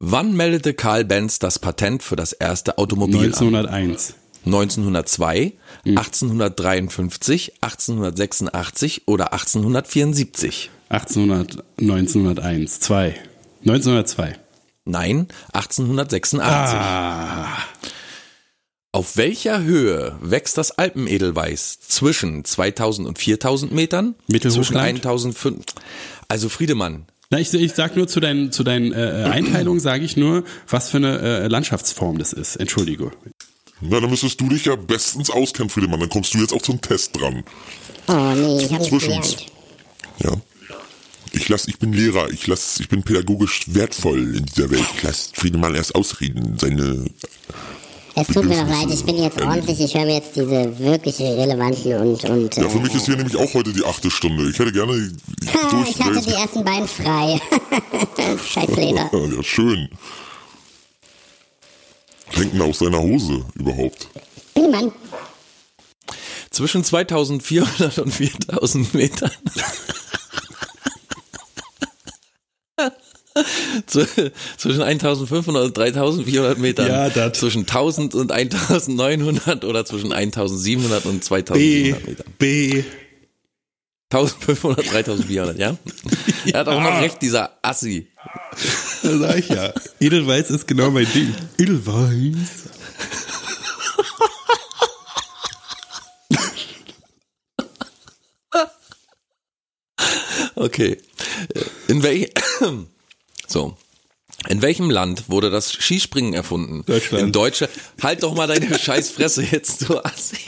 Wann meldete Karl Benz das Patent für das erste Automobil an? 1901. 1902, Hm. 1853, 1886 oder 1874? 1800, 1901. Zwei. 1902. Nein, 1886. Ah. Auf welcher Höhe wächst das Alpenedelweiß? Zwischen 2000 und 4000 Metern? Mittelhochland? Zwischen 1005. Also Friedemann, Na, ich, ich sag nur zu deinen, zu deinen äh, Einteilungen, sage ich nur, was für eine äh, Landschaftsform das ist. Entschuldige. Na, dann müsstest du dich ja bestens auskennen, Friedemann. Dann kommst du jetzt auch zum Test dran. Oh nee, ich nicht Zwischen. gelernt. Ja. Ich lass, ich bin Lehrer, ich lass, ich bin pädagogisch wertvoll in dieser Welt. Ich lass Friedemann erst ausreden, seine, Es tut mir doch leid, ich bin jetzt ordentlich, ich höre mir jetzt diese wirklich relevanten und, und Ja, für äh, mich ist hier nämlich auch heute die achte Stunde. Ich hätte gerne [laughs] ich hatte die ersten beiden frei. [laughs] Scheiß Leder. [laughs] Ja, schön. Hängt denn aus seiner Hose überhaupt? Mann, zwischen 2400 und 4000 Metern. [laughs] Zwischen 1500 und 3400 Metern. Ja, dat. Zwischen 1000 und 1900 oder zwischen 1700 und 2700 Metern. B. 1500, 3400, ja? [laughs] Er hat auch noch recht, dieser Assi. Da sag ich ja. Edelweiß ist genau mein Ding. Edelweiß. Okay. In welch so. In welchem Land wurde das Skispringen erfunden? Deutschland. In Deutschland. Halt doch mal deine [laughs] scheiß Fresse jetzt, du Assi.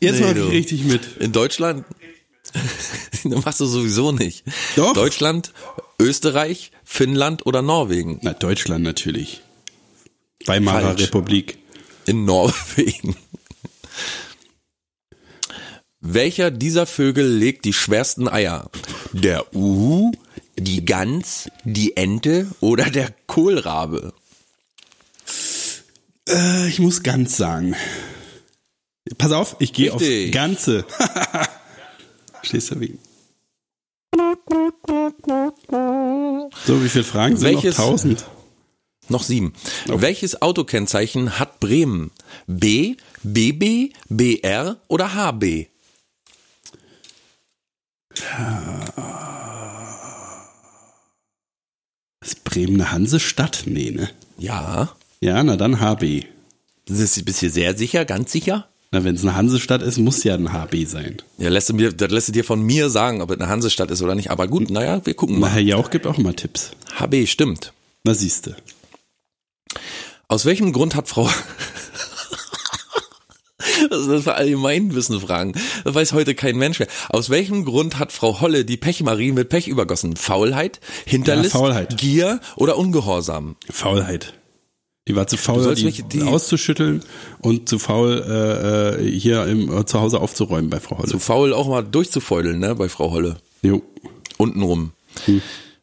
Jetzt Nee, mach du. ich richtig mit. In Deutschland? [laughs] das machst du sowieso nicht. Doch. Deutschland, Österreich, Finnland oder Norwegen? Na, Deutschland natürlich. Weimarer Falsch. Republik. In Norwegen. Welcher dieser Vögel legt die schwersten Eier? Der Uhu, die Gans, die Ente oder der Kohlrabe? Äh, ich muss ganz sagen. Pass auf, ich gehe auf. Ganze. [laughs] Verstehst du wie? So, wie viele Fragen sind Welches- noch? Tausend. Noch sieben. Welches Autokennzeichen hat Bremen? B, BB, BR oder HB? Ist Bremen eine Hansestadt? Nee, ne? Ja. Ja, na dann HB. Bist du bist du sehr sicher, ganz sicher? Na, wenn es eine Hansestadt ist, muss ja ein HB sein. Ja, lässt du mir, das lässt du dir von mir sagen, ob es eine Hansestadt ist oder nicht. Aber gut, naja, wir gucken Na, mal. Herr Jauch gibt auch mal Tipps. HB stimmt. Na, siehste. Aus welchem Grund hat Frau Das sind für Allgemeinwissen Fragen. Das weiß heute kein Mensch mehr. Aus welchem Grund hat Frau Holle die Pechmarie mit Pech übergossen? Faulheit, Hinterlist, Ja, Faulheit. Gier oder Ungehorsam? Faulheit. Die war zu faul, die, mich- die- auszuschütteln und zu faul, äh, äh, hier im, äh, zu Hause aufzuräumen bei Frau Holle. Zu faul auch mal durchzufeudeln, ne, bei Frau Holle. jo. Untenrum.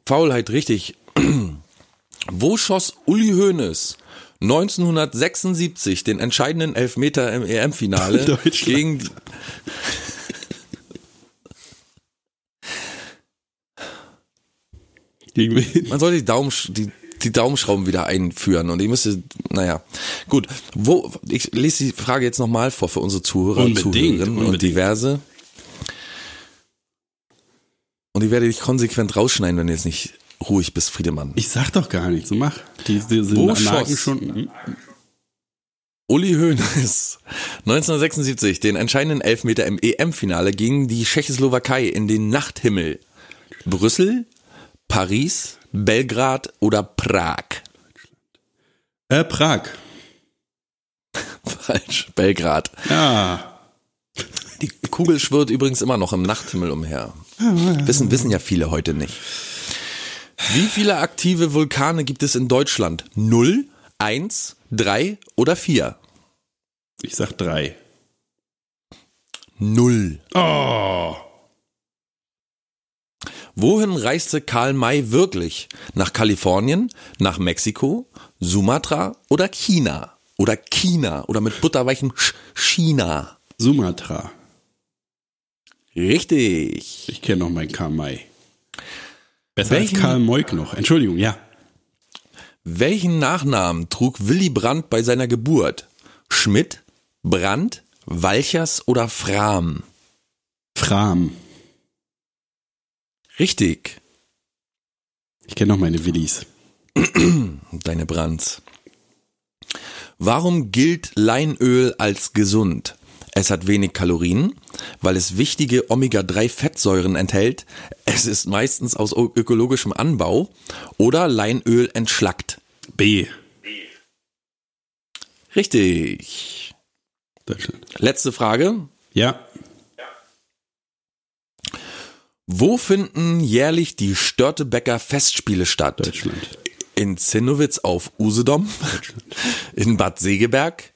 Faulheit, richtig. [clears throat] Wo schoss Uli Hoeneß 1976 den entscheidenden Elfmeter im EM-Finale [laughs] gegen Gegen wen? Man sollte die, Daumen, die, die Daumenschrauben wieder einführen und ich müsste, naja, gut. Wo, ich lese die Frage jetzt nochmal vor für unsere Zuhörer und Unbedingt, Zuhörerinnen und diverse. Und ich werde dich konsequent rausschneiden, wenn du jetzt nicht ruhig bist, Friedemann. Ich sag doch gar nichts, so mach. Die, die sind Wo Anlagen schoss? schon. hm? Uli Hoeneß 1976 den entscheidenden Elfmeter im EM-Finale gegen die Tschechoslowakei in den Nachthimmel. Brüssel, Paris, Belgrad oder Prag? Äh, Prag. [laughs] Falsch, Belgrad. Ja. Die Kugel schwirrt übrigens immer noch im Nachthimmel umher. Wissen, wissen ja viele heute nicht. Wie viele aktive Vulkane gibt es in Deutschland? Null, eins, drei oder vier? Ich sag drei. Null. Oh. Wohin reiste Karl May wirklich? Nach Kalifornien, nach Mexiko, Sumatra oder China? Oder China oder mit butterweichem Sch China? Sumatra. Richtig. Ich kenne noch meinen Karl May. Besser Welchen- als Karl Moik noch. Entschuldigung, ja. Welchen Nachnamen trug Willy Brandt bei seiner Geburt? Schmidt, Brandt, Walchers oder Fram? Fram. Richtig. Ich kenne noch meine Willis. [clears throat] Deine Brands. Warum gilt Leinöl als gesund? Es hat wenig Kalorien, weil es wichtige Omega-3-Fettsäuren enthält. Es ist meistens aus ökologischem Anbau oder Leinöl entschlackt. B. Richtig. Deutschland. Letzte Frage. Ja. Wo finden jährlich die Störtebecker Festspiele statt? Deutschland. In Zinnowitz auf Usedom, in Bad Segeberg,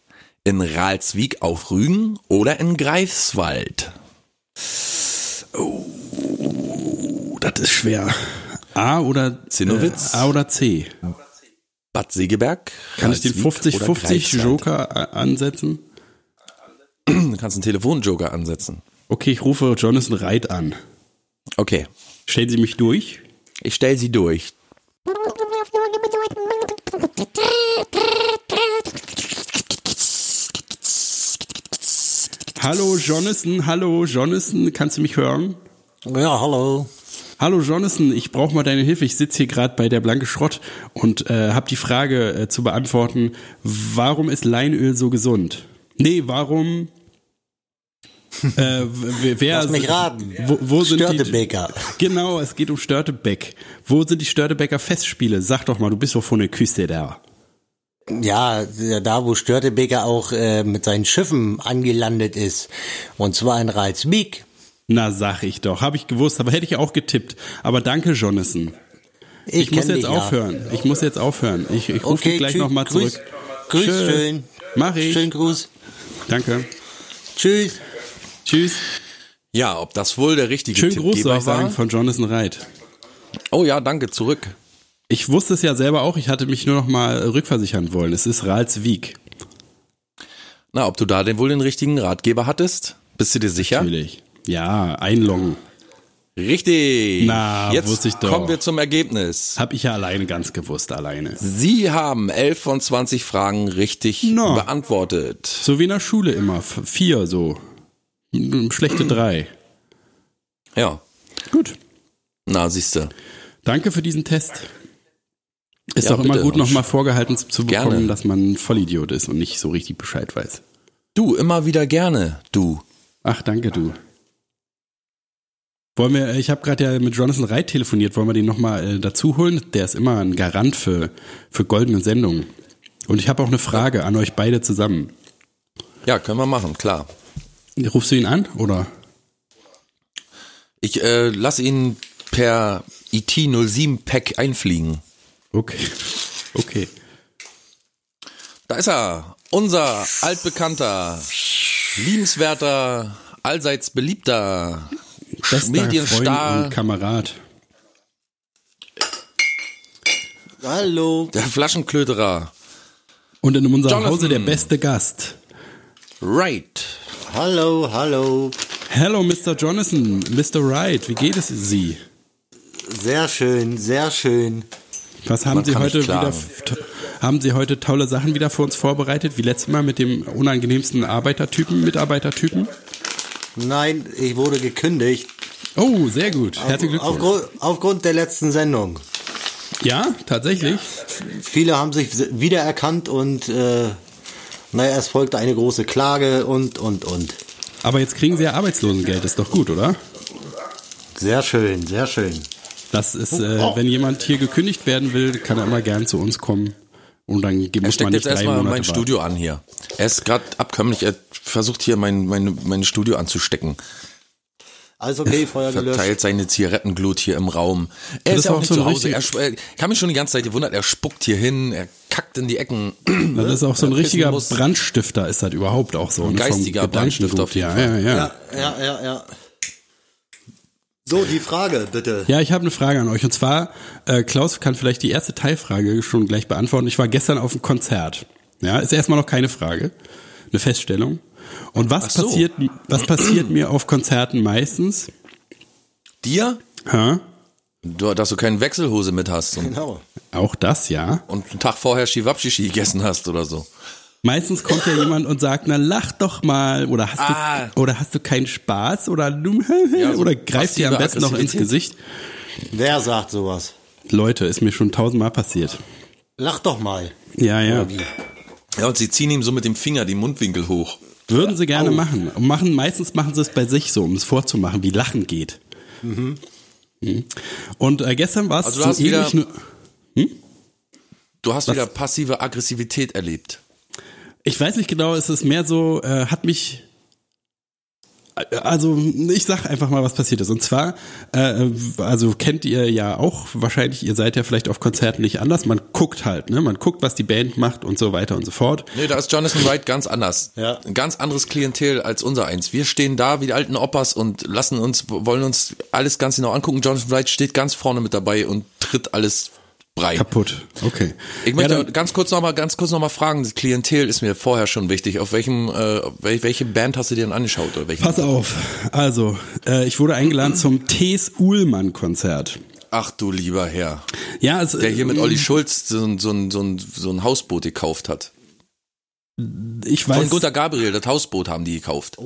in Ralswiek auf Rügen oder in Greifswald? Oh, das ist schwer. A oder Zinnowitz? Äh, A oder C. Bad Segeberg? Kann ich den Ralswiek oder 50-50 Greifswald? Joker a- ansetzen? Du kannst einen Telefonjoker ansetzen. Okay, ich rufe Jonathan Reit an. Okay, Stellen Sie mich durch. ich stell sie durch. Hallo Jonathan, hallo Jonathan, kannst du mich hören? Ja, hallo. Hallo Jonathan, ich brauche mal deine Hilfe. Ich sitze hier gerade bei der Blanke Schrott und äh, habe die Frage äh, zu beantworten, warum ist Leinöl so gesund? Nee, warum... Äh, wer, Lass mich raten. Wo, wo sind Störtebeker. Die, genau, es geht um Störtebeck. Wo sind die Störtebecker Festspiele? Sag doch mal, du bist doch von der Küste da. Ja, da wo Störtebeker auch äh, mit seinen Schiffen angelandet ist. Und zwar in Reitswiek. Na, sag ich doch. Habe ich gewusst, aber hätte ich auch getippt. Aber danke, Jonathan. Ich, muss kenn jetzt dich, ja. aufhören. Ich muss jetzt aufhören. Ich, ich rufe Okay, dich gleich nochmal zurück. Grüß Tschüss. schön. Mach ich. Schönen Gruß. Danke. Tschüss. Tschüss. Ja, ob das wohl der richtige Schönen Gruß soll Tippgeber ich sagen war? von Jonathan Reit. Oh ja, danke, zurück. Ich wusste es ja selber auch, ich hatte mich nur noch mal rückversichern wollen. Es ist Ralswiek. Na, ob du da denn wohl den richtigen Ratgeber hattest? Bist du dir sicher? Natürlich. Ja, einloggen. Richtig. Na, Jetzt wusste ich doch. kommen wir zum Ergebnis. Hab ich ja alleine ganz gewusst, alleine. Sie haben 11 von 20 Fragen richtig Na. beantwortet. So wie in der Schule immer. Vier so. Schlechte drei. Ja. Gut. Na, siehste. Danke für diesen Test. Ist Ja, auch immer gut, nochmal vorgehalten zu bekommen, Gerne. dass man ein Vollidiot ist und nicht so richtig Bescheid weiß. Du, immer wieder gerne, du. Ach, danke, du. Wollen wir, ich habe gerade ja mit Jonathan Reit telefoniert, wollen wir den nochmal äh, dazu holen? Der ist immer ein Garant für, für goldene Sendungen. Und ich habe auch eine Frage an euch beide zusammen. Ja, können wir machen, klar. Rufst du ihn an oder? Ich äh, lass ihn per IT07-Pack einfliegen. Okay. Okay. Da ist er. Unser altbekannter, liebenswerter, allseits beliebter Bester Medienstar. Freund und Kamerad. Hallo. Der Flaschenklöterer. Und in unserem Jonathan. Hause der beste Gast. Right. Hallo, hallo. Hello, Mr. Jonathan, Mr. Wright, wie geht es Sie? Sehr schön, sehr schön. Was haben Sie heute wieder, haben Sie heute tolle Sachen wieder für uns vorbereitet, wie letztes Mal mit dem unangenehmsten Arbeitertypen, Mitarbeitertypen? Nein, ich wurde gekündigt. Oh, sehr gut. Herzlichen Glückwunsch. Aufgrund, aufgrund der letzten Sendung. Ja, tatsächlich. Viele haben sich wiedererkannt und äh, naja, es folgte eine große Klage und, und, und. Aber jetzt kriegen Sie ja Arbeitslosengeld, ist doch gut, oder? Sehr schön, sehr schön. Das ist, äh, wenn jemand hier gekündigt werden will, kann er immer gern zu uns kommen. Und dann Er muss man steckt nicht jetzt erstmal mein warten. Studio an hier. Er ist gerade abkömmlich. Er versucht hier mein, mein, mein Studio anzustecken. Also okay, Feuer gelöscht. Verteilt seine Zigarettenglut hier im Raum. Er Das ist ja auch auch nicht so zu ein Hause. Er, ich habe mich schon die ganze Zeit gewundert. Er spuckt hier hin. Er kackt in die Ecken. [clears throat] Das ist auch so ein richtiger muss. Brandstifter, ist das überhaupt auch so. ne? Vom geistiger Brandstifter auf jeden ja, ja, ja. Ja, ja, ja, ja. So, die Frage, bitte. Ja, ich habe eine Frage an euch. Und zwar, äh, Klaus kann vielleicht die erste Teilfrage schon gleich beantworten. Ich war gestern auf einem Konzert. Ja, ist erstmal noch keine Frage. Eine Feststellung. Und was so. passiert, was passiert mir auf Konzerten meistens? Dir? Hä? Du, dass du keine Wechselhose mit hast und, Genau. Auch das, ja. und einen Tag vorher Shivapshishi gegessen hast oder so. Meistens kommt ja jemand und sagt, na lach doch mal, oder hast Ah. du, oder hast du keinen Spaß, oder du, [laughs] Ja, so oder greift dir am besten noch ins. Gesicht. Wer sagt sowas? Leute, ist mir schon tausendmal passiert. Lach doch mal. Ja, ja. Ja, und sie ziehen ihm so mit dem Finger die Mundwinkel hoch. Würden sie gerne machen. Und machen. Meistens machen sie es bei sich so, um es vorzumachen, wie Lachen geht. Mhm. Und äh, gestern war es Also du so hast wieder- ähnlich. nur- Du hast wieder passive Aggressivität erlebt. Ich weiß nicht genau, es ist mehr so, äh, hat mich. äh, Also ich sag einfach mal, was passiert ist. Und zwar, äh, also kennt ihr ja auch wahrscheinlich, ihr seid ja vielleicht auf Konzerten nicht anders. Man guckt halt, ne? Man guckt, was die Band macht und so weiter und so fort. Nee, da ist Jonathan Wright ganz anders. Ja. Ein ganz anderes Klientel als unser eins. Wir stehen da wie die alten Opas und lassen uns, wollen uns alles ganz genau angucken. Jonathan Wright steht ganz vorne mit dabei und tritt alles breit. Kaputt. Okay. Ich möchte ja, ganz kurz noch mal, ganz kurz noch mal fragen. Das Klientel ist mir vorher schon wichtig. Auf welchem, äh, wel- welche Band hast du dir denn angeschaut oder welchen? pass auf. Also, äh, ich wurde eingeladen zum T.S. Uhlmann Konzert. Ach du lieber Herr, Ja, es, der hier mit Olli Schulz so, ein- so, so, so ein Hausboot gekauft hat. ich weiß, Von Gunter Gabriel, das Hausboot haben die gekauft.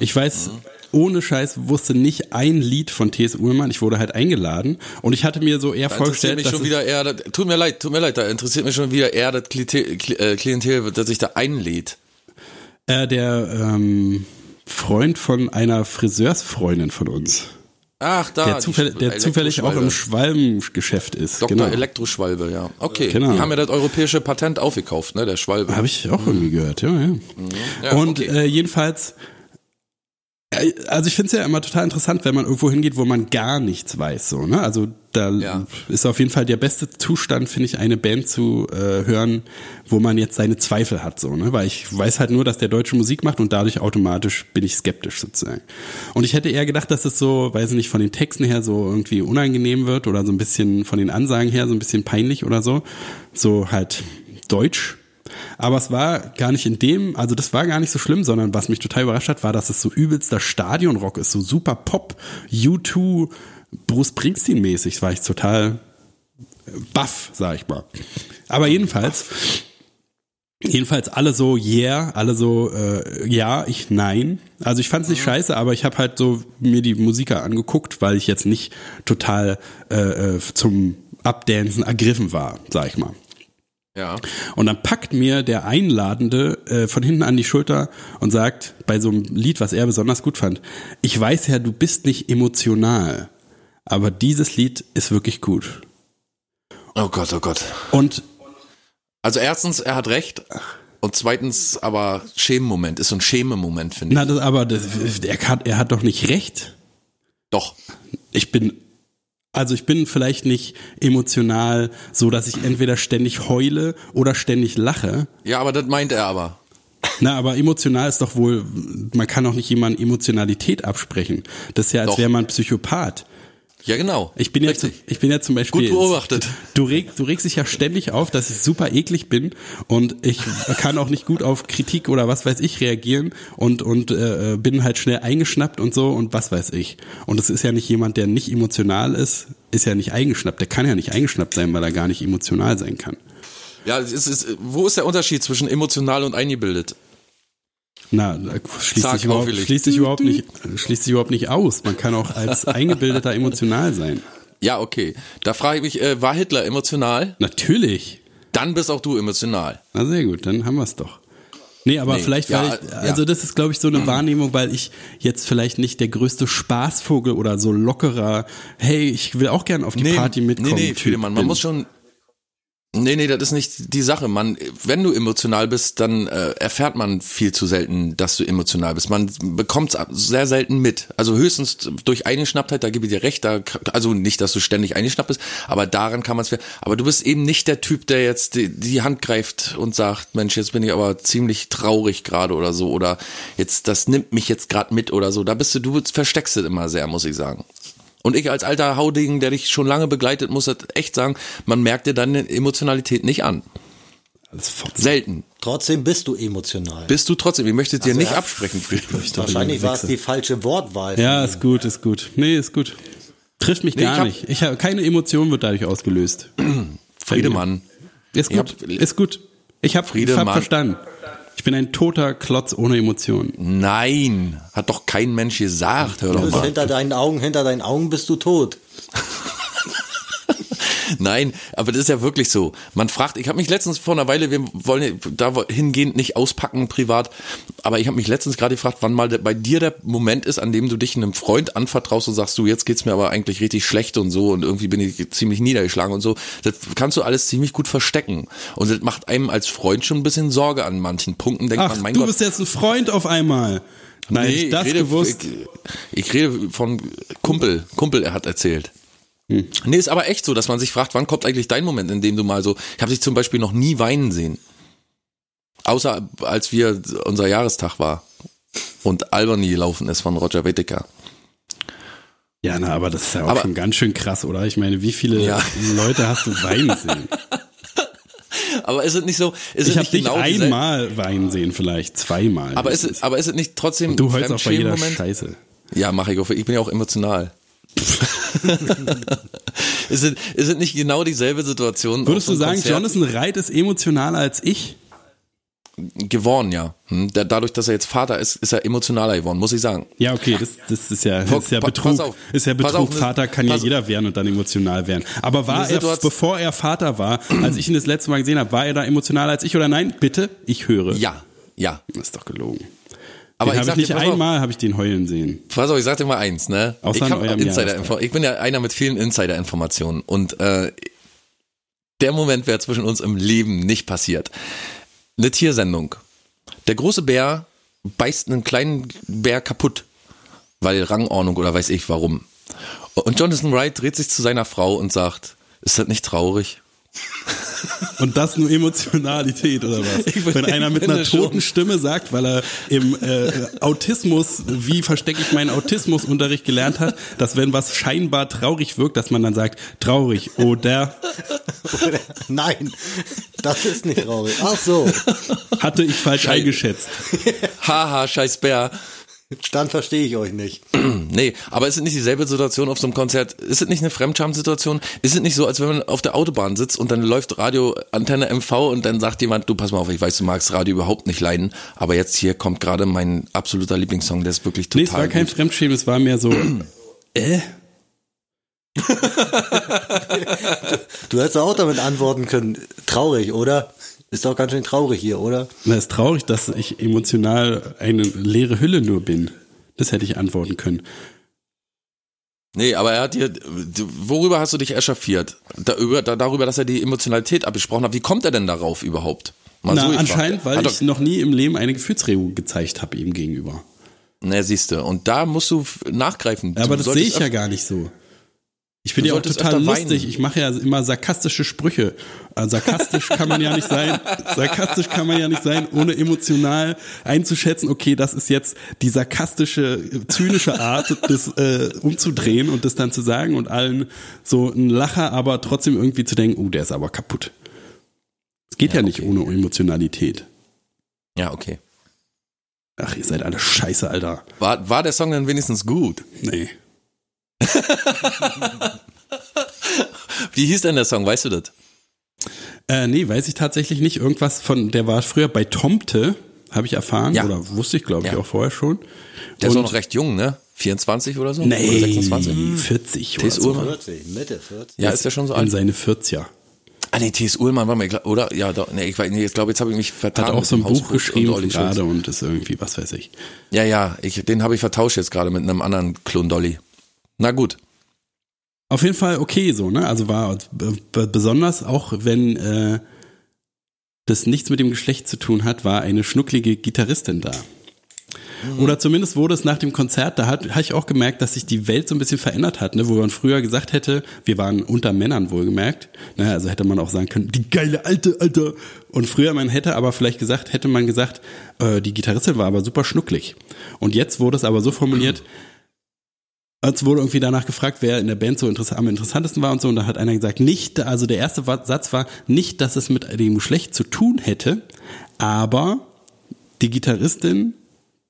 Ich weiß, ohne Scheiß wusste nicht ein Lied von T.S. Ullmann. Ich wurde halt eingeladen und ich hatte mir so eher Da interessiert vorgestellt, mich dass schon wieder eher, das, tut mir leid, tut mir leid, da interessiert mich schon wieder eher das Klientel, äh, Klientel das sich da einlädt. äh, der ähm, Freund von einer Friseursfreundin von uns, Ach, da. der, zufäll der zufällig auch im. Schwalbengeschäft ist. Dr. Genau. Elektroschwalbe, ja. Okay. Genau. Die haben ja das europäische Patent aufgekauft, ne, der Schwalbe. Habe ich auch irgendwie gehört, ja, ja. Ja, und okay. äh, jedenfalls, also ich finde es ja immer total interessant, wenn man irgendwo hingeht, wo man gar nichts weiß, so, ne? Also da Ja. ist auf jeden Fall der beste Zustand, finde ich, eine Band zu äh, hören, wo man jetzt seine Zweifel hat, so, ne? Weil ich weiß halt nur, dass der deutsche Musik macht und dadurch automatisch bin ich skeptisch sozusagen. Und ich hätte eher gedacht, dass es so, weiß ich nicht, von den Texten her so irgendwie unangenehm wird oder so ein bisschen von den Ansagen her so ein bisschen peinlich oder so. So halt deutsch. Aber es war gar nicht in dem, also das war gar nicht so schlimm, sondern was mich total überrascht hat, war, dass es so übelster Stadionrock ist, so super Pop, U2, Bruce Springsteen mäßig, war ich total baff, sag ich mal. Aber jedenfalls, jedenfalls alle so yeah, alle so äh, ja, ich nein. Also ich fand's nicht scheiße, aber ich habe halt so mir die Musiker angeguckt, weil ich jetzt nicht total äh, äh, zum Abdancen ergriffen war, sag ich mal. Ja. Und dann packt mir der Einladende äh, von hinten an die Schulter und sagt, bei so einem Lied, was er besonders gut fand, ich weiß ja, du bist nicht emotional, aber dieses Lied ist wirklich gut. Oh Gott, oh Gott. Und Also erstens, er hat recht. Und zweitens, aber Schämenmoment, ist so ein Schämemoment, finde ich. na, das, aber das, er, hat, er hat doch nicht recht. Doch. Ich bin, also ich bin vielleicht nicht emotional so, dass ich entweder ständig heule oder ständig lache. Ja, aber das meint er aber. Na, aber emotional ist doch wohl, man kann auch nicht jemandem Emotionalität absprechen. Das ist ja, als Doch. wäre man Psychopath. Ja, genau. Ich bin, ja, ich bin ja zum Beispiel. Gut beobachtet. Du regst, du regst dich ja ständig auf, dass ich super eklig bin und ich kann auch nicht gut auf Kritik oder was weiß ich reagieren und, und äh, bin halt schnell eingeschnappt und so und was weiß ich. Und es ist ja nicht jemand, der nicht emotional ist, ist ja nicht eingeschnappt. Der kann ja nicht eingeschnappt sein, weil er gar nicht emotional sein kann. Ja, es ist, wo ist der Unterschied zwischen emotional und eingebildet? Na, schließt sich, überhaupt, schließt sich überhaupt nicht, schließt sich überhaupt nicht aus. Man kann auch als Eingebildeter emotional sein. Ja, okay. Da frage ich mich, äh, war Hitler emotional? Natürlich. Dann bist auch du emotional. Na sehr gut, dann haben wir es doch. Nee, aber Nee, vielleicht, weil ja, ich, ja. also das ist, glaube ich, so eine Wahrnehmung, weil ich jetzt vielleicht nicht der größte Spaßvogel oder so lockerer, hey, ich will auch gern auf die Party mitkommen. Nee, nee, Typ Friedemann, man muss schon. Nee, nee, das ist nicht die Sache. Man, wenn du emotional bist, dann äh, erfährt man viel zu selten, dass du emotional bist. Man bekommt es sehr selten mit. Also höchstens durch Eingeschnapptheit, da gebe ich dir recht, da, also nicht, dass du ständig eingeschnappt bist, aber daran kann man es. Aber du bist eben nicht der Typ, der jetzt die, die Hand greift und sagt, Mensch, jetzt bin ich aber ziemlich traurig gerade oder so, oder jetzt, das nimmt mich jetzt gerade mit oder so. Da bist du, du versteckst es immer sehr, muss ich sagen. Und ich als alter Haudegen, der dich schon lange begleitet, muss das echt sagen, man merkt dir deine Emotionalität nicht an. Selten. Trotzdem bist du emotional. Bist du trotzdem, ich möchte es dir Also nicht er- absprechen, Friedrich. Wahrscheinlich war es die falsche Wortwahl. Ja, ist gut, ist gut. Nee, ist gut. Trifft mich Nee, gar ich hab- nicht. Ich habe keine Emotion wird dadurch ausgelöst. [clears throat] Friedemann. Ist Ich gut, hab- ist gut. Ich habe Friedemann. hab verstanden. Ich bin ein toter Klotz ohne Emotionen. Nein, hat doch kein Mensch gesagt, hör Du doch bist mal. hinter deinen Augen, hinter deinen Augen bist du tot. Nein, aber das ist ja wirklich so. Man fragt, ich habe mich letztens vor einer Weile, wir wollen da hingehend nicht auspacken privat, aber ich habe mich letztens gerade gefragt, wann mal bei dir der Moment ist, an dem du dich einem Freund anvertraust und sagst, du, jetzt geht's mir aber eigentlich richtig schlecht und so und irgendwie bin ich ziemlich niedergeschlagen und so. Das kannst du alles ziemlich gut verstecken. Und das macht einem als Freund schon ein bisschen Sorge an manchen Punkten. Denkt Ach, man, mein du Gott, bist jetzt ein Freund auf einmal. Nein, nee, ich ich das rede, gewusst. Ich, ich rede von Kumpel. Kumpel, er hat erzählt. Nee, ist aber echt so, dass man sich fragt, wann kommt eigentlich dein Moment, in dem du mal so, ich habe dich zum Beispiel noch nie weinen sehen. Außer als wir, unser Jahrestag war und Albany gelaufen ist von Roger Whittaker. Ja, na, aber das ist ja auch Aber- schon ganz schön krass, oder? Ich meine, wie viele Ja. Leute hast du weinen sehen? [laughs] Aber ist es nicht so, ist Ich habe nicht dich genau einmal weinen sehen, vielleicht zweimal. aber ist, es, aber ist es nicht trotzdem du ein heulst auch bei jeder Fremdschämen-Moment? Scheiße. Ja, mache ich auch. Ich bin ja auch emotional. [laughs] ist, es, ist es nicht genau dieselbe Situation? Würdest du sagen, Konzert? Jonathan Reit ist emotionaler als ich? geworden, ja. Hm, da- Dadurch, dass er jetzt Vater ist, ist er emotionaler geworden, muss ich sagen. Ja, okay, das, das ist ja, das ist ja Betrug. pass auf. ist ja Betrug. auf, Vater kann ja jeder werden und dann emotional werden. Aber war er, bevor er Vater war, als ich ihn das letzte Mal gesehen habe, war er da emotionaler als ich oder nein? Bitte, ich höre. Ja, ja. Das ist doch gelogen. Aber den ich ich nicht dir, einmal habe ich den heulen sehen. pass auf, ich sag dir mal eins, ne? Außer ich, hab Insider ich bin ja einer mit vielen Insider-Informationen und äh, der Moment wäre zwischen uns im Leben nicht passiert. Eine Tiersendung. Der große Bär beißt einen kleinen Bär kaputt, weil Rangordnung oder weiß ich warum. Und Jonathan Wright dreht sich zu seiner Frau und sagt, ist das nicht traurig? Und das nur Emotionalität oder was? Ich Wenn einer mit einer finde schon. toten Stimme sagt, weil er im äh, Autismus, wie verstecke ich meinen Autismusunterricht gelernt hat, dass wenn was scheinbar traurig wirkt, dass man dann sagt, traurig oder Nein, das ist nicht traurig. Ach so, hatte ich falsch Schei- eingeschätzt. Haha, scheiß Bär. Dann verstehe ich euch nicht. [clears throat] Nee, aber ist es nicht dieselbe Situation auf so einem Konzert? Ist es nicht eine Fremdscham-Situation? Ist es nicht so, als wenn man auf der Autobahn sitzt und dann läuft Radio Antenne MV und dann sagt jemand, du pass mal auf, ich weiß, du magst Radio überhaupt nicht leiden, aber jetzt hier kommt gerade mein absoluter Lieblingssong, der ist wirklich total Nee, es war kein gut. Fremdschämen, es war mehr so, [clears throat] äh, [laughs] Du hättest auch damit antworten können. Traurig, oder? Ist doch ganz schön traurig hier, oder? na, ist traurig, dass ich emotional eine leere Hülle nur bin. Das hätte ich antworten können. Nee, aber er hat dir, worüber hast du dich echauffiert? Da, über, da, darüber, dass er die Emotionalität abgesprochen hat. Wie kommt er denn darauf überhaupt? Mal Na, so anscheinend, weil Hat ich noch nie im Leben eine Gefühlsregung gezeigt habe ihm gegenüber. Na, siehst du. Und da musst du nachgreifen. Ja, aber Du das sehe ich ja gar nicht so. Ich bin Du ja auch total lustig. weinen. Ich mache ja immer sarkastische Sprüche. Äh, sarkastisch kann man ja nicht sein. [laughs] Sarkastisch kann man ja nicht sein, ohne emotional einzuschätzen, okay, das ist jetzt die sarkastische, zynische Art, das äh, umzudrehen und das dann zu sagen und allen so ein Lacher, aber trotzdem irgendwie zu denken, oh, der ist aber kaputt. Es geht ja, nicht ohne Emotionalität. Ja, okay. Ach, ihr seid alle scheiße, Alter. War, war der Song dann wenigstens gut? Nee. [laughs] Wie hieß denn der Song? Weißt du das? Äh, nee, weiß ich tatsächlich nicht. Irgendwas von, der war früher bei Tomte, habe ich erfahren. Ja. Oder wusste ich, glaube ich, Ja. auch vorher schon. Der ist auch noch recht jung, ne? 24 oder so? Nee, Oder 26? 40 oder T.S. so. Ullmann. 40, Mitte 40. Ja, ist der schon so In alt? seine 40er. Ah, nee, T.S. Ullmann war mir, oder? Ja, doch, nee, ich, weiß- nee, ich glaube, jetzt habe ich mich vertan. Hat auch so ein Buch Hausboot geschrieben und gerade und ist irgendwie, was weiß ich. Ja, ja, ich, den habe ich vertauscht jetzt gerade mit einem anderen Klon Dolly. Na gut. Auf jeden Fall okay so, ne? Also war besonders auch, wenn äh, das nichts mit dem Geschlecht zu tun hat, war eine schnucklige Gitarristin da. Oder zumindest wurde es nach dem Konzert, da hat, habe ich auch gemerkt, dass sich die Welt so ein bisschen verändert hat, ne? wo man früher gesagt hätte, wir waren unter Männern wohlgemerkt, ne? also hätte man auch sagen können, die geile alte, Alter. Und früher man hätte aber vielleicht gesagt, hätte man gesagt, äh, die Gitarristin war aber super schnucklig. Und jetzt wurde es aber so formuliert, [clears throat] als wurde irgendwie danach gefragt, wer in der Band so interess am interessantesten war und so, und da hat einer gesagt, nicht, also der erste Satz war, nicht, dass es mit dem Geschlecht zu tun hätte, aber die Gitarristin,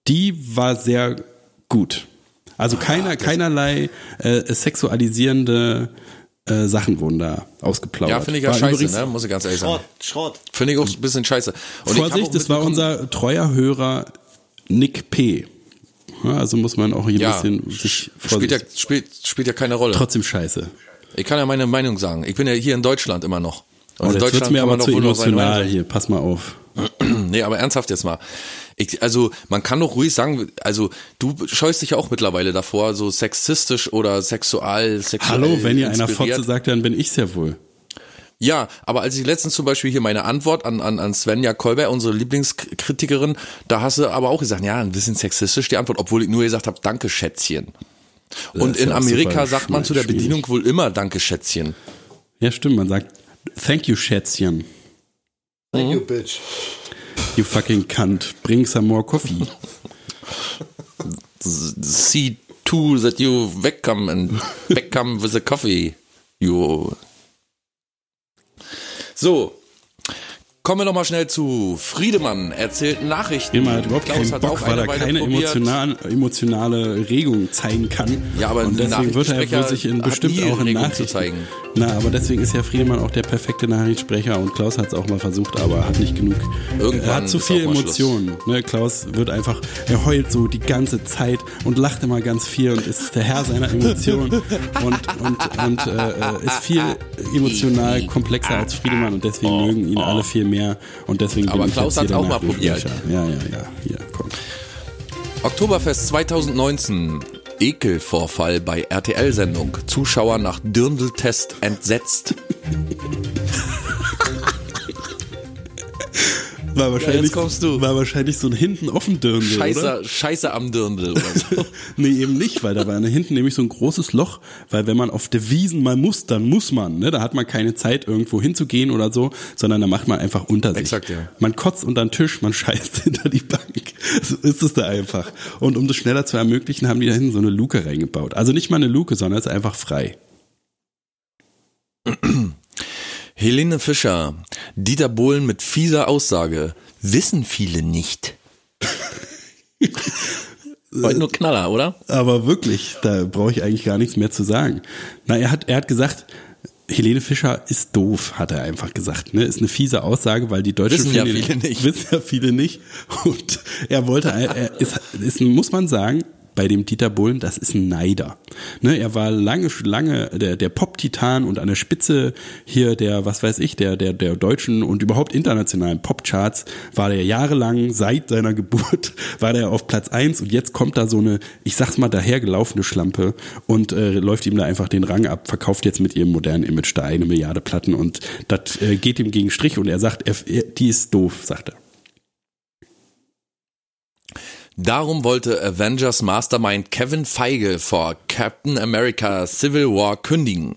die war sehr gut. Also keiner, keinerlei äh, sexualisierende äh, Sachen wurden da ausgeplaudert. Ja, finde ich ja War scheiße, übrigens- ne? Muss ich ganz ehrlich sagen. Schrott, Schrott. Finde ich auch ein bisschen scheiße. Und ich hab auch Vorsicht, das war unser treuer Hörer Nick P. Also muss man auch hier ja, ein bisschen sich spielt ja, spielt, spielt ja keine Rolle. Trotzdem scheiße. Ich kann ja meine Meinung sagen. Ich bin ja hier in Deutschland immer noch. Und Oh, in Deutschland mir aber zu emotional hier. Pass mal auf. [clears throat] Nee, aber ernsthaft jetzt mal. Ich, also, man kann doch ruhig sagen, also, du scheust dich ja auch mittlerweile davor, so sexistisch oder sexual, sexuell Hallo, wenn ihr einer. Fotze sagt, dann bin ich's ja wohl. Ja, aber als ich letztens zum Beispiel hier meine Antwort an, an, an Svenja Kolber, unsere Lieblingskritikerin, da hast du aber auch gesagt, ja, ein bisschen sexistisch die Antwort, obwohl ich nur gesagt habe, danke Schätzchen. Und in ja Amerika sagt man zu der schwierig. Bedienung wohl immer danke Schätzchen. Ja, stimmt. Man sagt, thank you, Schätzchen. Thank you, bitch. You fucking cunt. Bring some more coffee. See to that you wegcome and wegcome with a coffee. You. So. Kommen wir noch mal schnell zu Friedemann. Erzählt Nachrichten. Immer hat überhaupt Klaus keinen hat Bock, auch weil er keine probiert. emotional, emotionale Regung zeigen kann. Ja, aber und deswegen wird er wohl sich in bestimmt auch in Regung zu Nachrichten zeigen. Na, aber deswegen ist ja Friedemann auch der perfekte Nachrichtensprecher und Klaus hat es auch mal versucht, aber hat nicht genug. Irgendwann er hat zu viel Emotionen. Ne? Klaus wird einfach, er heult so die ganze Zeit und lacht immer ganz viel und ist der Herr seiner Emotionen [laughs] und, und, und äh, ist viel emotional komplexer als Friedemann und deswegen mögen ihn alle viel mehr und deswegen Aber bin ich Klaus jetzt hier hat's der auch mal probiert. Ja, ja, ja, hier, komm. Oktoberfest 2019. Ekelvorfall bei RTL-Sendung. Zuschauer nach Dirndl-Test entsetzt. [laughs] War wahrscheinlich, jetzt kommst du. War wahrscheinlich so ein hinten offen Dirndl, oder? Scheiße, Scheiße am Dirndl oder so. [laughs] nee, eben nicht, weil da war hinten nämlich so ein großes Loch, weil wenn man auf der Wiesen mal muss, dann muss man, ne? Da hat man keine Zeit irgendwo hinzugehen oder so, sondern da macht man einfach unter sich. Exakt, ja. Man kotzt unter den Tisch, man [laughs] scheißt hinter die Bank. So ist es da einfach. Und um das schneller zu ermöglichen, haben die da hinten so eine Luke reingebaut. Also nicht mal eine Luke, sondern es ist einfach frei. Helene Fischer, Dieter Bohlen mit fieser Aussage. Wissen viele nicht. [laughs] Heute nur Knaller, oder? Aber wirklich, da brauche ich eigentlich gar nichts mehr zu sagen. Na, er hat, er hat gesagt, Helene Fischer ist doof, hat er einfach gesagt. Ne? Ist eine fiese Aussage, weil die Deutschen Wissen ja viele nicht. [laughs] Wissen ja viele nicht. Und er wollte, er ist, ist, muss man sagen, bei dem Dieter Bohlen, das ist ein Neider. Ne, er war lange, lange der, der Pop-Titan und an der Spitze hier der, was weiß ich, der, der, der deutschen und überhaupt internationalen Popcharts war der jahrelang, seit seiner Geburt, [laughs] war der auf Platz eins und jetzt kommt da so eine, ich sag's mal, dahergelaufene Schlampe und äh, läuft ihm da einfach den Rang ab, verkauft jetzt mit ihrem modernen Image da eine Milliarde Platten und das äh, geht ihm gegen Strich und er sagt, er, die ist doof, sagt er. Darum wollte Avengers Mastermind Kevin Feige vor Captain America Civil War kündigen.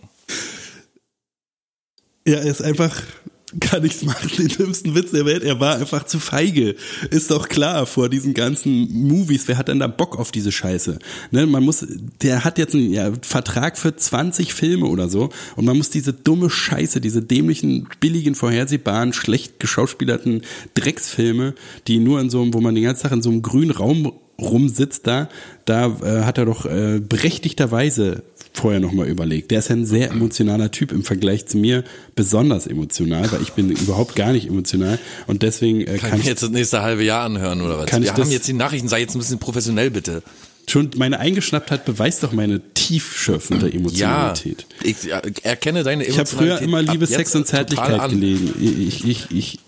Er ist einfach kann nichts machen, den dümmsten Witz der Welt. Er war einfach zu feige. Ist doch klar vor diesen ganzen Movies. Wer hat denn da Bock auf diese Scheiße? Ne, man muss, der hat jetzt einen ja, Vertrag für 20 Filme oder so und man muss diese dumme Scheiße, diese dämlichen, billigen, vorhersehbaren, schlecht geschauspielerten Drecksfilme, die nur in so einem, wo man den ganzen Tag in so einem grünen Raum rumsitzt da, da äh, hat er doch äh, berechtigterweise vorher nochmal überlegt. Der ist ja ein sehr emotionaler Typ im Vergleich zu mir, besonders emotional, weil ich bin überhaupt gar nicht emotional und deswegen äh, Kann, kann ich ich jetzt das nächste halbe Jahr anhören oder was? Kann ich Wir haben das- jetzt die Nachrichten, sei jetzt ein bisschen professionell bitte. schon meine Eingeschnapptheit beweist doch meine tiefschürfende Ja, Emotionalität. ich ja, erkenne deine Ich habe früher Emotionalität immer Liebe, Sex und Zärtlichkeit gelesen. Ich, ich, ich,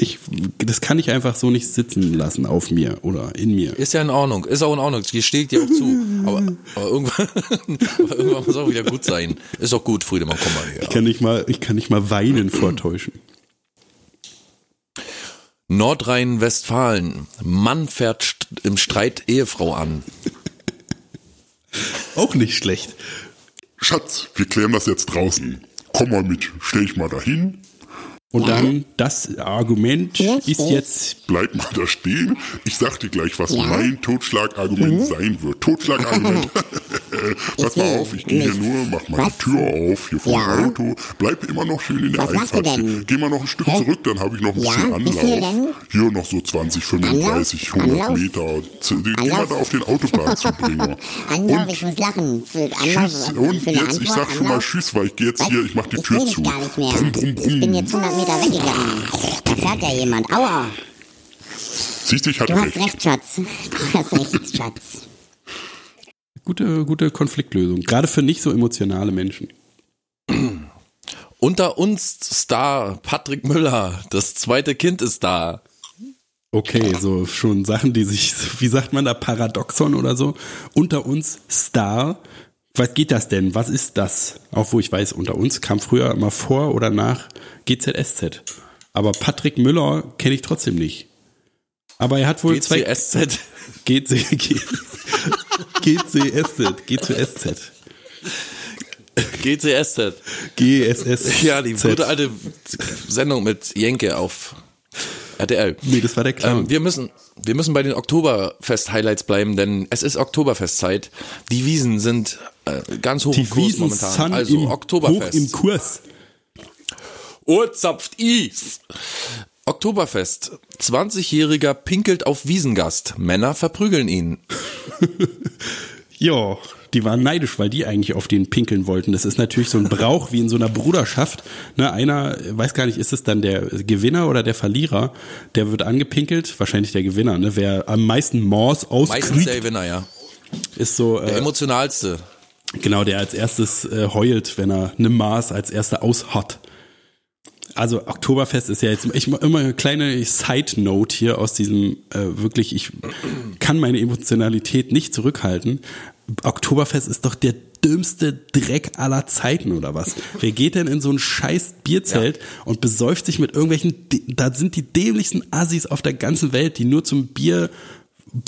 ich, das kann ich einfach so nicht sitzen lassen auf mir oder in mir. Ist ja in Ordnung, ist auch in Ordnung, das steht dir auch zu. Aber, aber, irgendwann, [laughs] aber irgendwann muss auch wieder gut sein. Ist auch gut, Friedemann, komm mal her. Ich kann nicht mal, ich kann nicht mal weinen vortäuschen. Nordrhein-Westfalen. Mann fährt st- im Streit Ehefrau an. [laughs] Auch nicht schlecht. Schatz, wir klären das jetzt draußen. Komm mal mit, stell ich mal dahin. Und dann das Argument Ja, ist jetzt Bleib mal da stehen. Ich sag dir gleich, was Ja. mein Totschlagargument sein wird. Totschlagargument. [laughs] [laughs] Pass mal auf, ich gehe hier nur, mach mal Was? die Tür auf, hier vor Ja. dem Auto. Bleib immer noch schön in der Was Einfahrt. Geh mal noch ein Stück Hä? zurück, dann habe ich noch ein Ja, bisschen Anlauf. denn? Hier noch so 20, 35, 100 Anlauf? Meter. Geh mal da auf den Autobahn zu bringen. [laughs] Anlauf, Und ich muss lachen. Tschüss. Und jetzt, ich sag schon mal? Tschüss, weil ich gehe jetzt Was? hier, ich mach die ich Tür zu. gar nicht mehr. Brumm, brumm, brumm. Ich bin jetzt 100 Meter weggegangen. Da fährt ja jemand. Aua. Siehst du, ich hatte Du hast recht. recht, Schatz. Du hast recht, Schatz. gute, gute Konfliktlösung. Gerade für nicht so emotionale Menschen. Unter uns Star Patrick Müller. Das zweite Kind ist da. Okay, so schon Sachen, die sich, wie sagt man da, Paradoxon oder so. Unter uns Star. Was geht das denn? Was ist das? Auch wo ich weiß, unter uns kam früher immer vor oder nach GZSZ. Aber Patrick Müller kenne ich trotzdem nicht. Aber er hat wohl zwei GCSZ. GC, G, GCSZ, GCSZ, GCSZ. GSS. Ja, die gute alte Sendung mit Jenke auf RTL. Nee, das war der Clown. Ähm, wir müssen, wir müssen bei den Oktoberfest-Highlights bleiben, denn es ist Oktoberfestzeit. Die Wiesen sind äh, ganz hoch im Kurs momentan. sind Also im, hoch Oktoberfest. im Kurs. Urzapft Is. Oktoberfest. 20-Jähriger pinkelt auf Wiesengast. Männer verprügeln ihn. [laughs] Ja, die waren neidisch, weil die eigentlich auf den pinkeln wollten. Das ist natürlich so ein Brauch wie in so einer Bruderschaft. Ne, einer, weiß gar nicht, ist es dann der Gewinner oder der Verlierer? Der wird angepinkelt, wahrscheinlich der Gewinner. Ne? Wer am meisten Mors Meistens der auskriegt, Gewinner, ja. ist so Der äh, emotionalste. Genau der als erstes äh, heult, wenn er eine Maß als erster aushat. Also Oktoberfest ist ja jetzt ich immer eine kleine Side Note hier aus diesem äh, wirklich ich kann meine Emotionalität nicht zurückhalten. Oktoberfest ist doch der dümmste Dreck aller Zeiten oder was? Wer geht denn in so ein scheiß Bierzelt und besäuft sich mit irgendwelchen, da sind die dämlichsten Assis auf der ganzen Welt, die nur zum Bier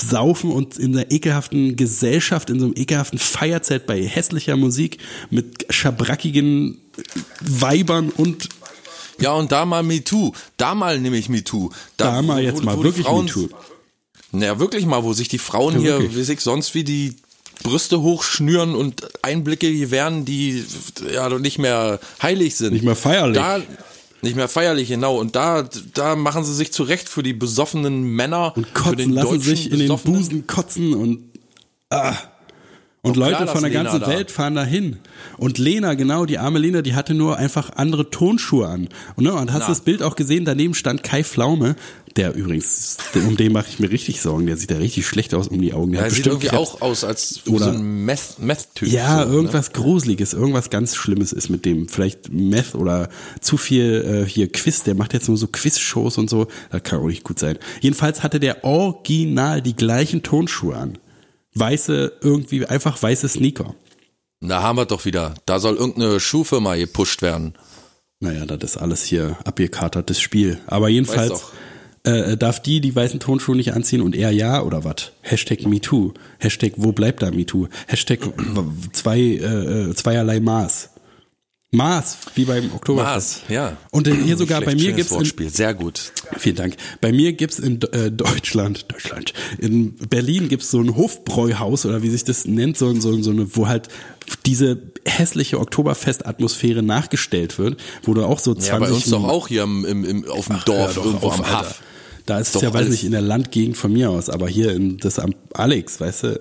saufen und in einer ekelhaften Gesellschaft, in so einem ekelhaften Feierzelt bei hässlicher Musik mit schabrackigen Weibern und Ja, und da mal MeToo. Da mal nämlich MeToo. da mal jetzt mal die wirklich Frauen, MeToo. Naja, wirklich mal, wo sich die Frauen Ja, hier, wie sich sonst wie die Brüste hochschnüren und Einblicke gewähren, die ja nicht mehr heilig sind. Nicht mehr feierlich. Da, nicht mehr feierlich, genau. Und da, da machen sie sich zurecht für die besoffenen Männer. und für kotzen den lassen deutschen sich in den Busen kotzen und ah. Und Doch Leute klar, von der Lena ganzen da- Welt fahren da hin. Und Lena, genau, die arme Lena, die hatte nur einfach andere Tonschuhe an. Und, ne, und hast Na. das Bild auch gesehen, daneben stand Kai Pflaume, der übrigens, um den mache ich mir richtig Sorgen, der sieht da richtig schlecht aus um die Augen. Der Ja, sieht irgendwie auch aus als Oder- so ein Meth- Meth-Typ. Ja, so, ne? irgendwas Gruseliges, irgendwas ganz Schlimmes ist mit dem. Vielleicht Meth oder zu viel äh, hier Quiz. Der macht jetzt nur so Quiz-Shows und so. Das kann auch nicht gut sein. Jedenfalls hatte der original die gleichen Tonschuhe an. Weiße, irgendwie einfach weiße Sneaker. Da haben wir doch wieder. Da soll irgendeine Schuhfirma gepusht werden. Naja, das ist alles hier abgekatertes Spiel. Aber jedenfalls äh, darf die die weißen Tonschuhe nicht anziehen und er ja oder was? Hashtag MeToo. Hashtag wo bleibt da MeToo? Hashtag zwei, äh, äh, zweierlei Maß. Maß, wie beim Oktoberfest. Maß, ja. Und äh, hier sogar bei schlecht, mir schönes gibt's in, Wortspiel. Sehr gut. Vielen Dank. Bei mir gibt's in äh, Deutschland, Deutschland, in Berlin gibt's so ein Hofbräuhaus oder wie sich das nennt, so, so, so eine, wo halt diese hässliche Oktoberfest-Atmosphäre nachgestellt wird, wo du auch so 20 Ja, bei uns doch auch hier im, im, im, auf dem Dorf, irgendwo auf, am. Haff. Da ist es Doch ja, weiß nicht, in der Landgegend von mir aus, aber hier in das am Alex, weißt du,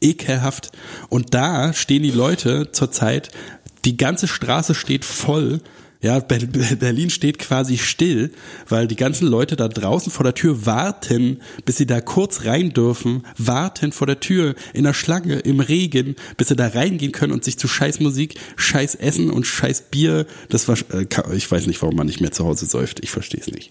ekelhaft. Und da stehen die Leute zurzeit, die ganze Straße steht voll. Ja, Ber- Berlin steht quasi still, weil die ganzen Leute da draußen vor der Tür warten, bis sie da kurz rein dürfen, warten vor der Tür in der Schlange, im Regen, bis sie da reingehen können und sich zu scheiß Musik, scheiß Essen und scheiß Bier, das war, äh, ich weiß nicht, warum man nicht mehr zu Hause säuft, ich verstehe es nicht.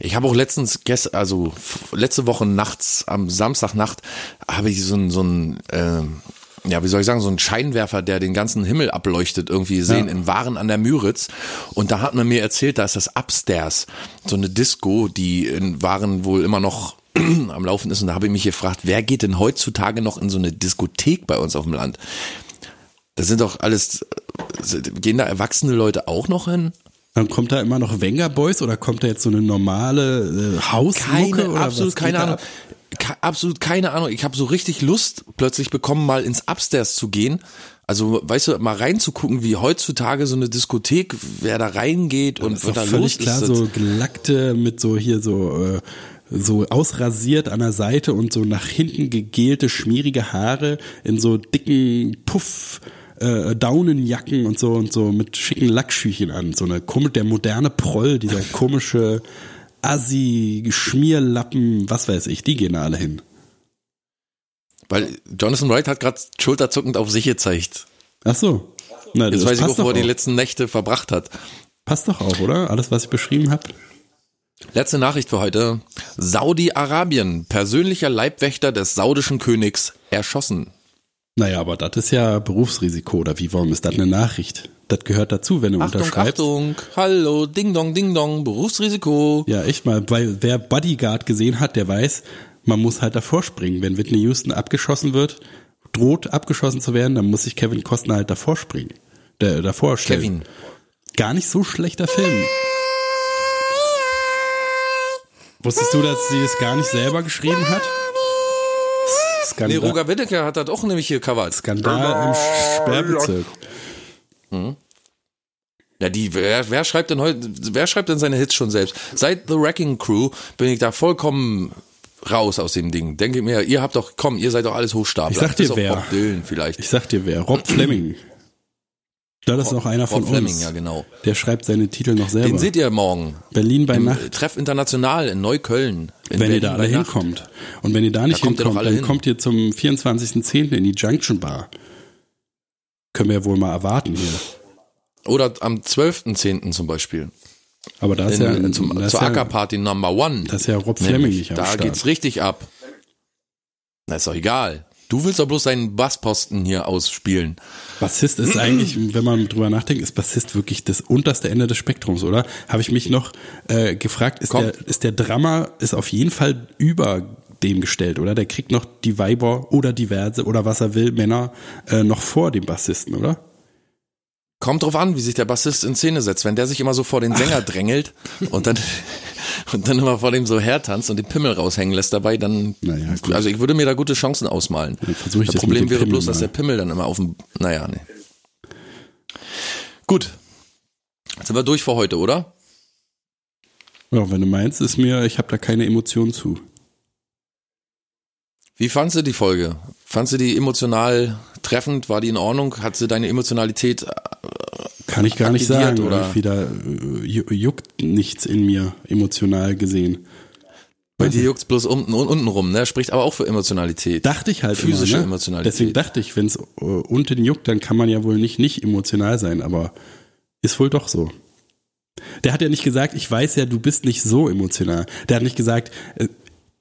Ich habe auch letztens, gest, also letzte Woche nachts, am Samstagnacht, habe ich so ein, so ein ähm, ja, wie soll ich sagen, so ein Scheinwerfer, der den ganzen Himmel ableuchtet, irgendwie gesehen Ja. in Waren an der Müritz. Und da hat man mir erzählt, da ist das Upstairs, so eine Disco, die in Waren wohl immer noch [clears throat] am Laufen ist. Und da habe ich mich gefragt, wer geht denn heutzutage noch in so eine Diskothek bei uns auf dem Land? Das sind doch alles, äh, gehen da erwachsene Leute auch noch hin? Dann kommt da immer noch Wenger Boys oder kommt da jetzt so eine normale äh, Hausmucke Keine, oder absolut was keine Ahnung. Ke- absolut keine Ahnung. Ich habe so richtig Lust plötzlich bekommen, mal ins Upstairs zu gehen. Also, weißt du, mal reinzugucken, wie heutzutage so eine Diskothek, wer da reingeht und was da völlig los klar, ist. so gelackte mit so hier so äh, so ausrasiert an der Seite und so nach hinten gegelte, schmierige Haare in so dicken Puff äh, Daunenjacken und so und so mit schicken Lackschüchen an. So eine komische, der moderne Proll, dieser [laughs] komische Assi, Schmierlappen, was weiß ich, die gehen da alle hin. Weil Jonathan Wright hat gerade schulterzuckend auf sich gezeigt. Ach so. Na, Jetzt das weiß ich auch, wo er die letzten Nächte verbracht hat. Passt doch auch, oder? Alles, was ich beschrieben habe. Letzte Nachricht für heute. Saudi-Arabien. Persönlicher Leibwächter des saudischen Königs erschossen. Naja, aber das ist ja Berufsrisiko, oder wie, warum ist das eine Nachricht? Das gehört dazu, wenn du Achtung, unterschreibst. Achtung. Hallo, Ding Dong, Ding Dong. Berufsrisiko. Ja, echt mal, weil wer Bodyguard gesehen hat, der weiß, man muss halt davor springen. Wenn Whitney Houston abgeschossen wird, droht abgeschossen zu werden, dann muss sich Kevin Costner halt davor springen. Der, davor stellen. Kevin. Gar nicht so schlechter Film. Wusstest du, dass sie es gar nicht selber geschrieben hat? Nee, Skandal, Roger Whittaker hat das auch nämlich hier covert. Skandal im Sperrbezirk. Ja, die, wer, wer schreibt denn heute, wer schreibt denn seine Hits schon selbst? Seit The Wrecking Crew bin ich da vollkommen raus aus dem Ding. Denke mir, ihr habt doch, komm, ihr seid doch alles Hochstapler. Ich sag dir, wer. Bob Dylan vielleicht. Ich sag dir wer, Rob Fleming. [clears throat] Das ist noch einer von Rob Fleming, uns. ja genau. Der schreibt seine Titel noch selber. Den seht ihr morgen. Berlin bei Im Nacht. Treff International in Neukölln. In wenn ihr Berlin da alle hinkommt. Und wenn ihr da nicht Da kommt ihr hinkommt, alle dann hin. kommt ihr zum 24.10. in die Junction Bar. Können wir ja wohl mal erwarten hier. Oder am 12.10. zum Beispiel. Aber da ist In, ja, in, zum, da ist zur ja, Ackerparty Number One. da ist ja Rob Fleming Nämlich, nicht am Da Start. geht's richtig ab. Na, ist doch egal. Du willst doch bloß deinen Bassposten hier ausspielen. Bassist ist eigentlich, [clears throat] wenn man drüber nachdenkt, ist Bassist wirklich das unterste Ende des Spektrums, oder? Habe ich mich noch äh, gefragt, ist Komm. der, ist der Drummer ist auf jeden Fall über dem gestellt, oder? Der kriegt noch die Weiber oder diverse oder was er will, Männer äh, noch vor dem Bassisten, oder? Kommt drauf an, wie sich der Bassist in Szene setzt. Wenn der sich immer so vor den Sänger [laughs] drängelt und dann, und dann immer vor dem so hertanzt und den Pimmel raushängen lässt dabei, dann, Naja, gut. also ich würde mir da gute Chancen ausmalen. Das das Problem wäre Pimmel bloß, dass mal. der Pimmel dann immer auf dem, naja, nee. Gut. Sind wir durch für heute, oder? Ja, wenn du meinst, ist mir, ich habe da keine Emotionen zu. Wie fandst du die Folge? Fandst du die emotional treffend? War die in Ordnung? Hat sie deine Emotionalität? Kann ich gar nicht sagen, oder? Wieder äh, ju- juckt nichts in mir emotional gesehen. Bei dir juckt's bloß unten und unten rum, ne? Spricht aber auch für Emotionalität. Dachte ich halt Physische immer, ne? Emotionalität. Deswegen dachte ich, wenn es äh, unten juckt, dann kann man ja wohl nicht nicht emotional sein, aber ist wohl doch so. Der hat ja nicht gesagt, ich weiß ja, du bist nicht so emotional. Der hat nicht gesagt, äh,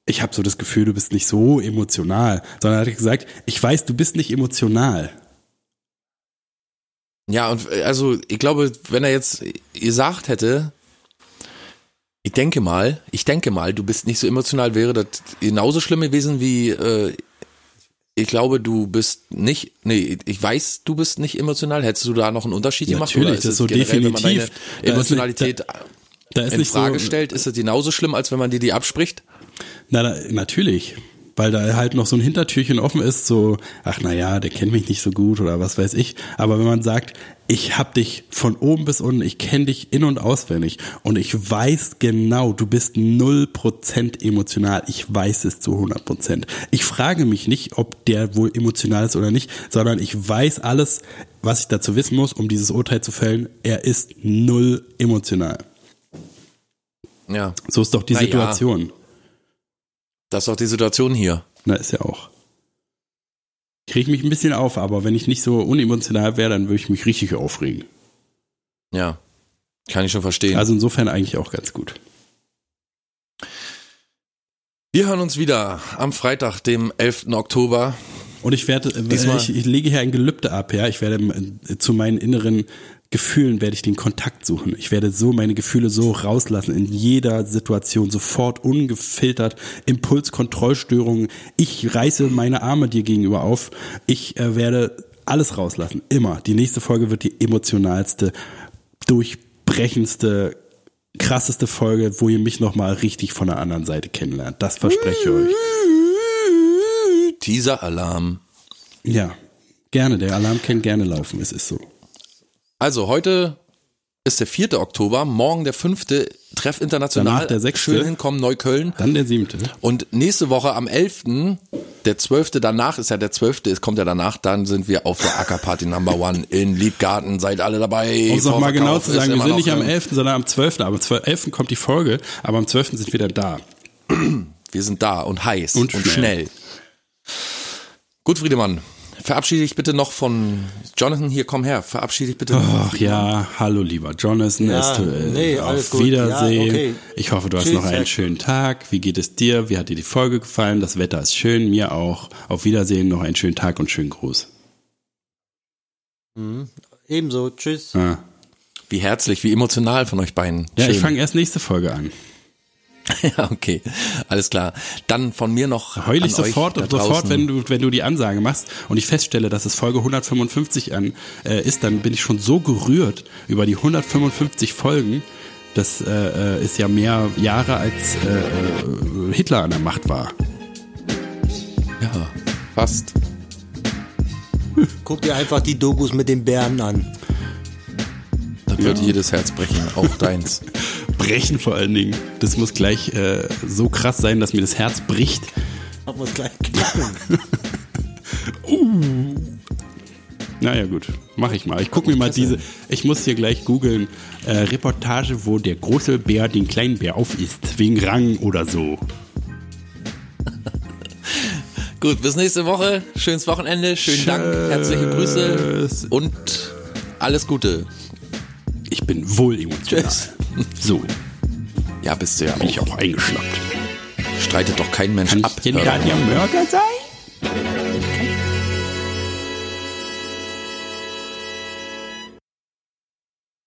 ich habe so das Gefühl, du bist nicht so emotional, sondern er hat gesagt, ich weiß, du bist nicht emotional. Ja, und äh, also ich glaube, wenn er jetzt gesagt hätte, ich denke mal, ich denke mal, du bist nicht so emotional, wäre das genauso schlimm gewesen wie äh, ich glaube, du bist nicht, nee, ich weiß, du bist nicht emotional. Hättest du da noch einen Unterschied gemacht? Natürlich, Oder das es ist so generell, wenn man definitiv. Da ist Emotionalität Da ist in nicht Frage so, stellt, ist es genauso schlimm, als wenn man dir die abspricht? Na, da, natürlich. Weil da halt noch so ein Hintertürchen offen ist, so, ach na ja, der kennt mich nicht so gut oder was weiß ich. Aber wenn man sagt, ich hab dich von oben bis unten, ich kenne dich in- und auswendig und ich weiß genau, du bist null Prozent emotional. Ich weiß es zu 100 Prozent. Ich frage mich nicht, ob der wohl emotional ist oder nicht, sondern ich weiß alles, was ich dazu wissen muss, um dieses Urteil zu fällen. Er ist null emotional. Ja, So ist doch die Na ja. Das ist auch die Situation hier. Na, ist ja auch. Ich reg mich ein bisschen auf, aber wenn ich nicht so unemotional wäre, dann würde ich mich richtig aufregen. Ja, kann ich schon verstehen. Also insofern eigentlich auch ganz gut. Wir hören uns wieder am Freitag, dem 11. Oktober. Und ich werde, Diesmal- ich, ich lege hier ein Gelübde ab, ja. Ich werde äh, zu meinen inneren Gefühlen werde ich den Kontakt suchen. Ich werde so meine Gefühle so rauslassen in jeder Situation, sofort ungefiltert, Impulskontrollstörungen. Ich reiße meine Arme dir gegenüber auf. Ich äh, werde alles rauslassen. Immer. Die nächste Folge wird die emotionalste, durchbrechendste, krasseste Folge, wo ihr mich nochmal richtig von der anderen Seite kennenlernt. Das verspreche ich euch. Teaser-Alarm. Ja. Gerne. Der Alarm kann gerne laufen. Es ist so. Also heute ist der 4. Oktober, morgen der 5. Treff international. Danach der 6.. Schön hinkommen, Neukölln. Dann der siebte. Und nächste Woche am 11., der 12. danach ist ja der 12., es kommt ja danach, dann sind wir auf der Ackerparty Number One in Liebgarten. Seid alle dabei. Um es nochmal genau zu sagen, wir sind nicht am im- 11., sondern am 12. Aber am 11. kommt die Folge, aber am 12. sind wir dann da. Wir sind da und heiß Und und, schnell. schnell. Gut, Friedemann. Verabschiede dich bitte noch von Jonathan. Hier, komm her. Verabschiede dich bitte. Ach ja, hallo lieber Jonathan. Ja, es, äh, nee, auf gut. Wiedersehen. Ja, okay. Ich hoffe, du hast Tschüss, noch einen schönen Tag. Wie geht es dir? Wie hat dir die Folge gefallen? Das Wetter ist schön, mir auch. Auf Wiedersehen, noch einen schönen Tag und schönen Gruß. Ebenso, tschüss. Ah. Wie herzlich, wie emotional von euch beiden. Ja, ich Schön. fange erst nächste Folge an. [laughs] Ja, okay. Alles klar. Dann von mir noch. Heul ich an euch sofort, da sofort wenn du, wenn du die Ansage machst und ich feststelle, dass es Folge 155 an, äh, ist, dann bin ich schon so gerührt über die 155 Folgen. Das äh, äh, ist ja mehr Jahre als äh, äh, Hitler an der Macht war. Ja, fast. Guck dir einfach die Dokus mit den Bären an. Das wird jedes Herz brechen, auch deins. [laughs] Brechen vor allen Dingen. Das muss gleich äh, so krass sein, dass mir das Herz bricht. Haben wir es gleich knacken. [laughs] Naja gut, mache ich mal. Ich gucke mir mal diese, ich muss hier gleich googeln, äh, Reportage, wo der große Bär den kleinen Bär aufisst, wegen Rang oder so. [laughs] Gut, bis nächste Woche. Schönes Wochenende. Schönen Dank. Herzliche Grüße Tschüss. und alles Gute. Ich bin wohl emotional. Tschüss. So, Ja, bist du ja bin ich auch. auch eingeschnappt. Streitet doch kein Mensch Kann ab. ich doch der mal. Mörder sein?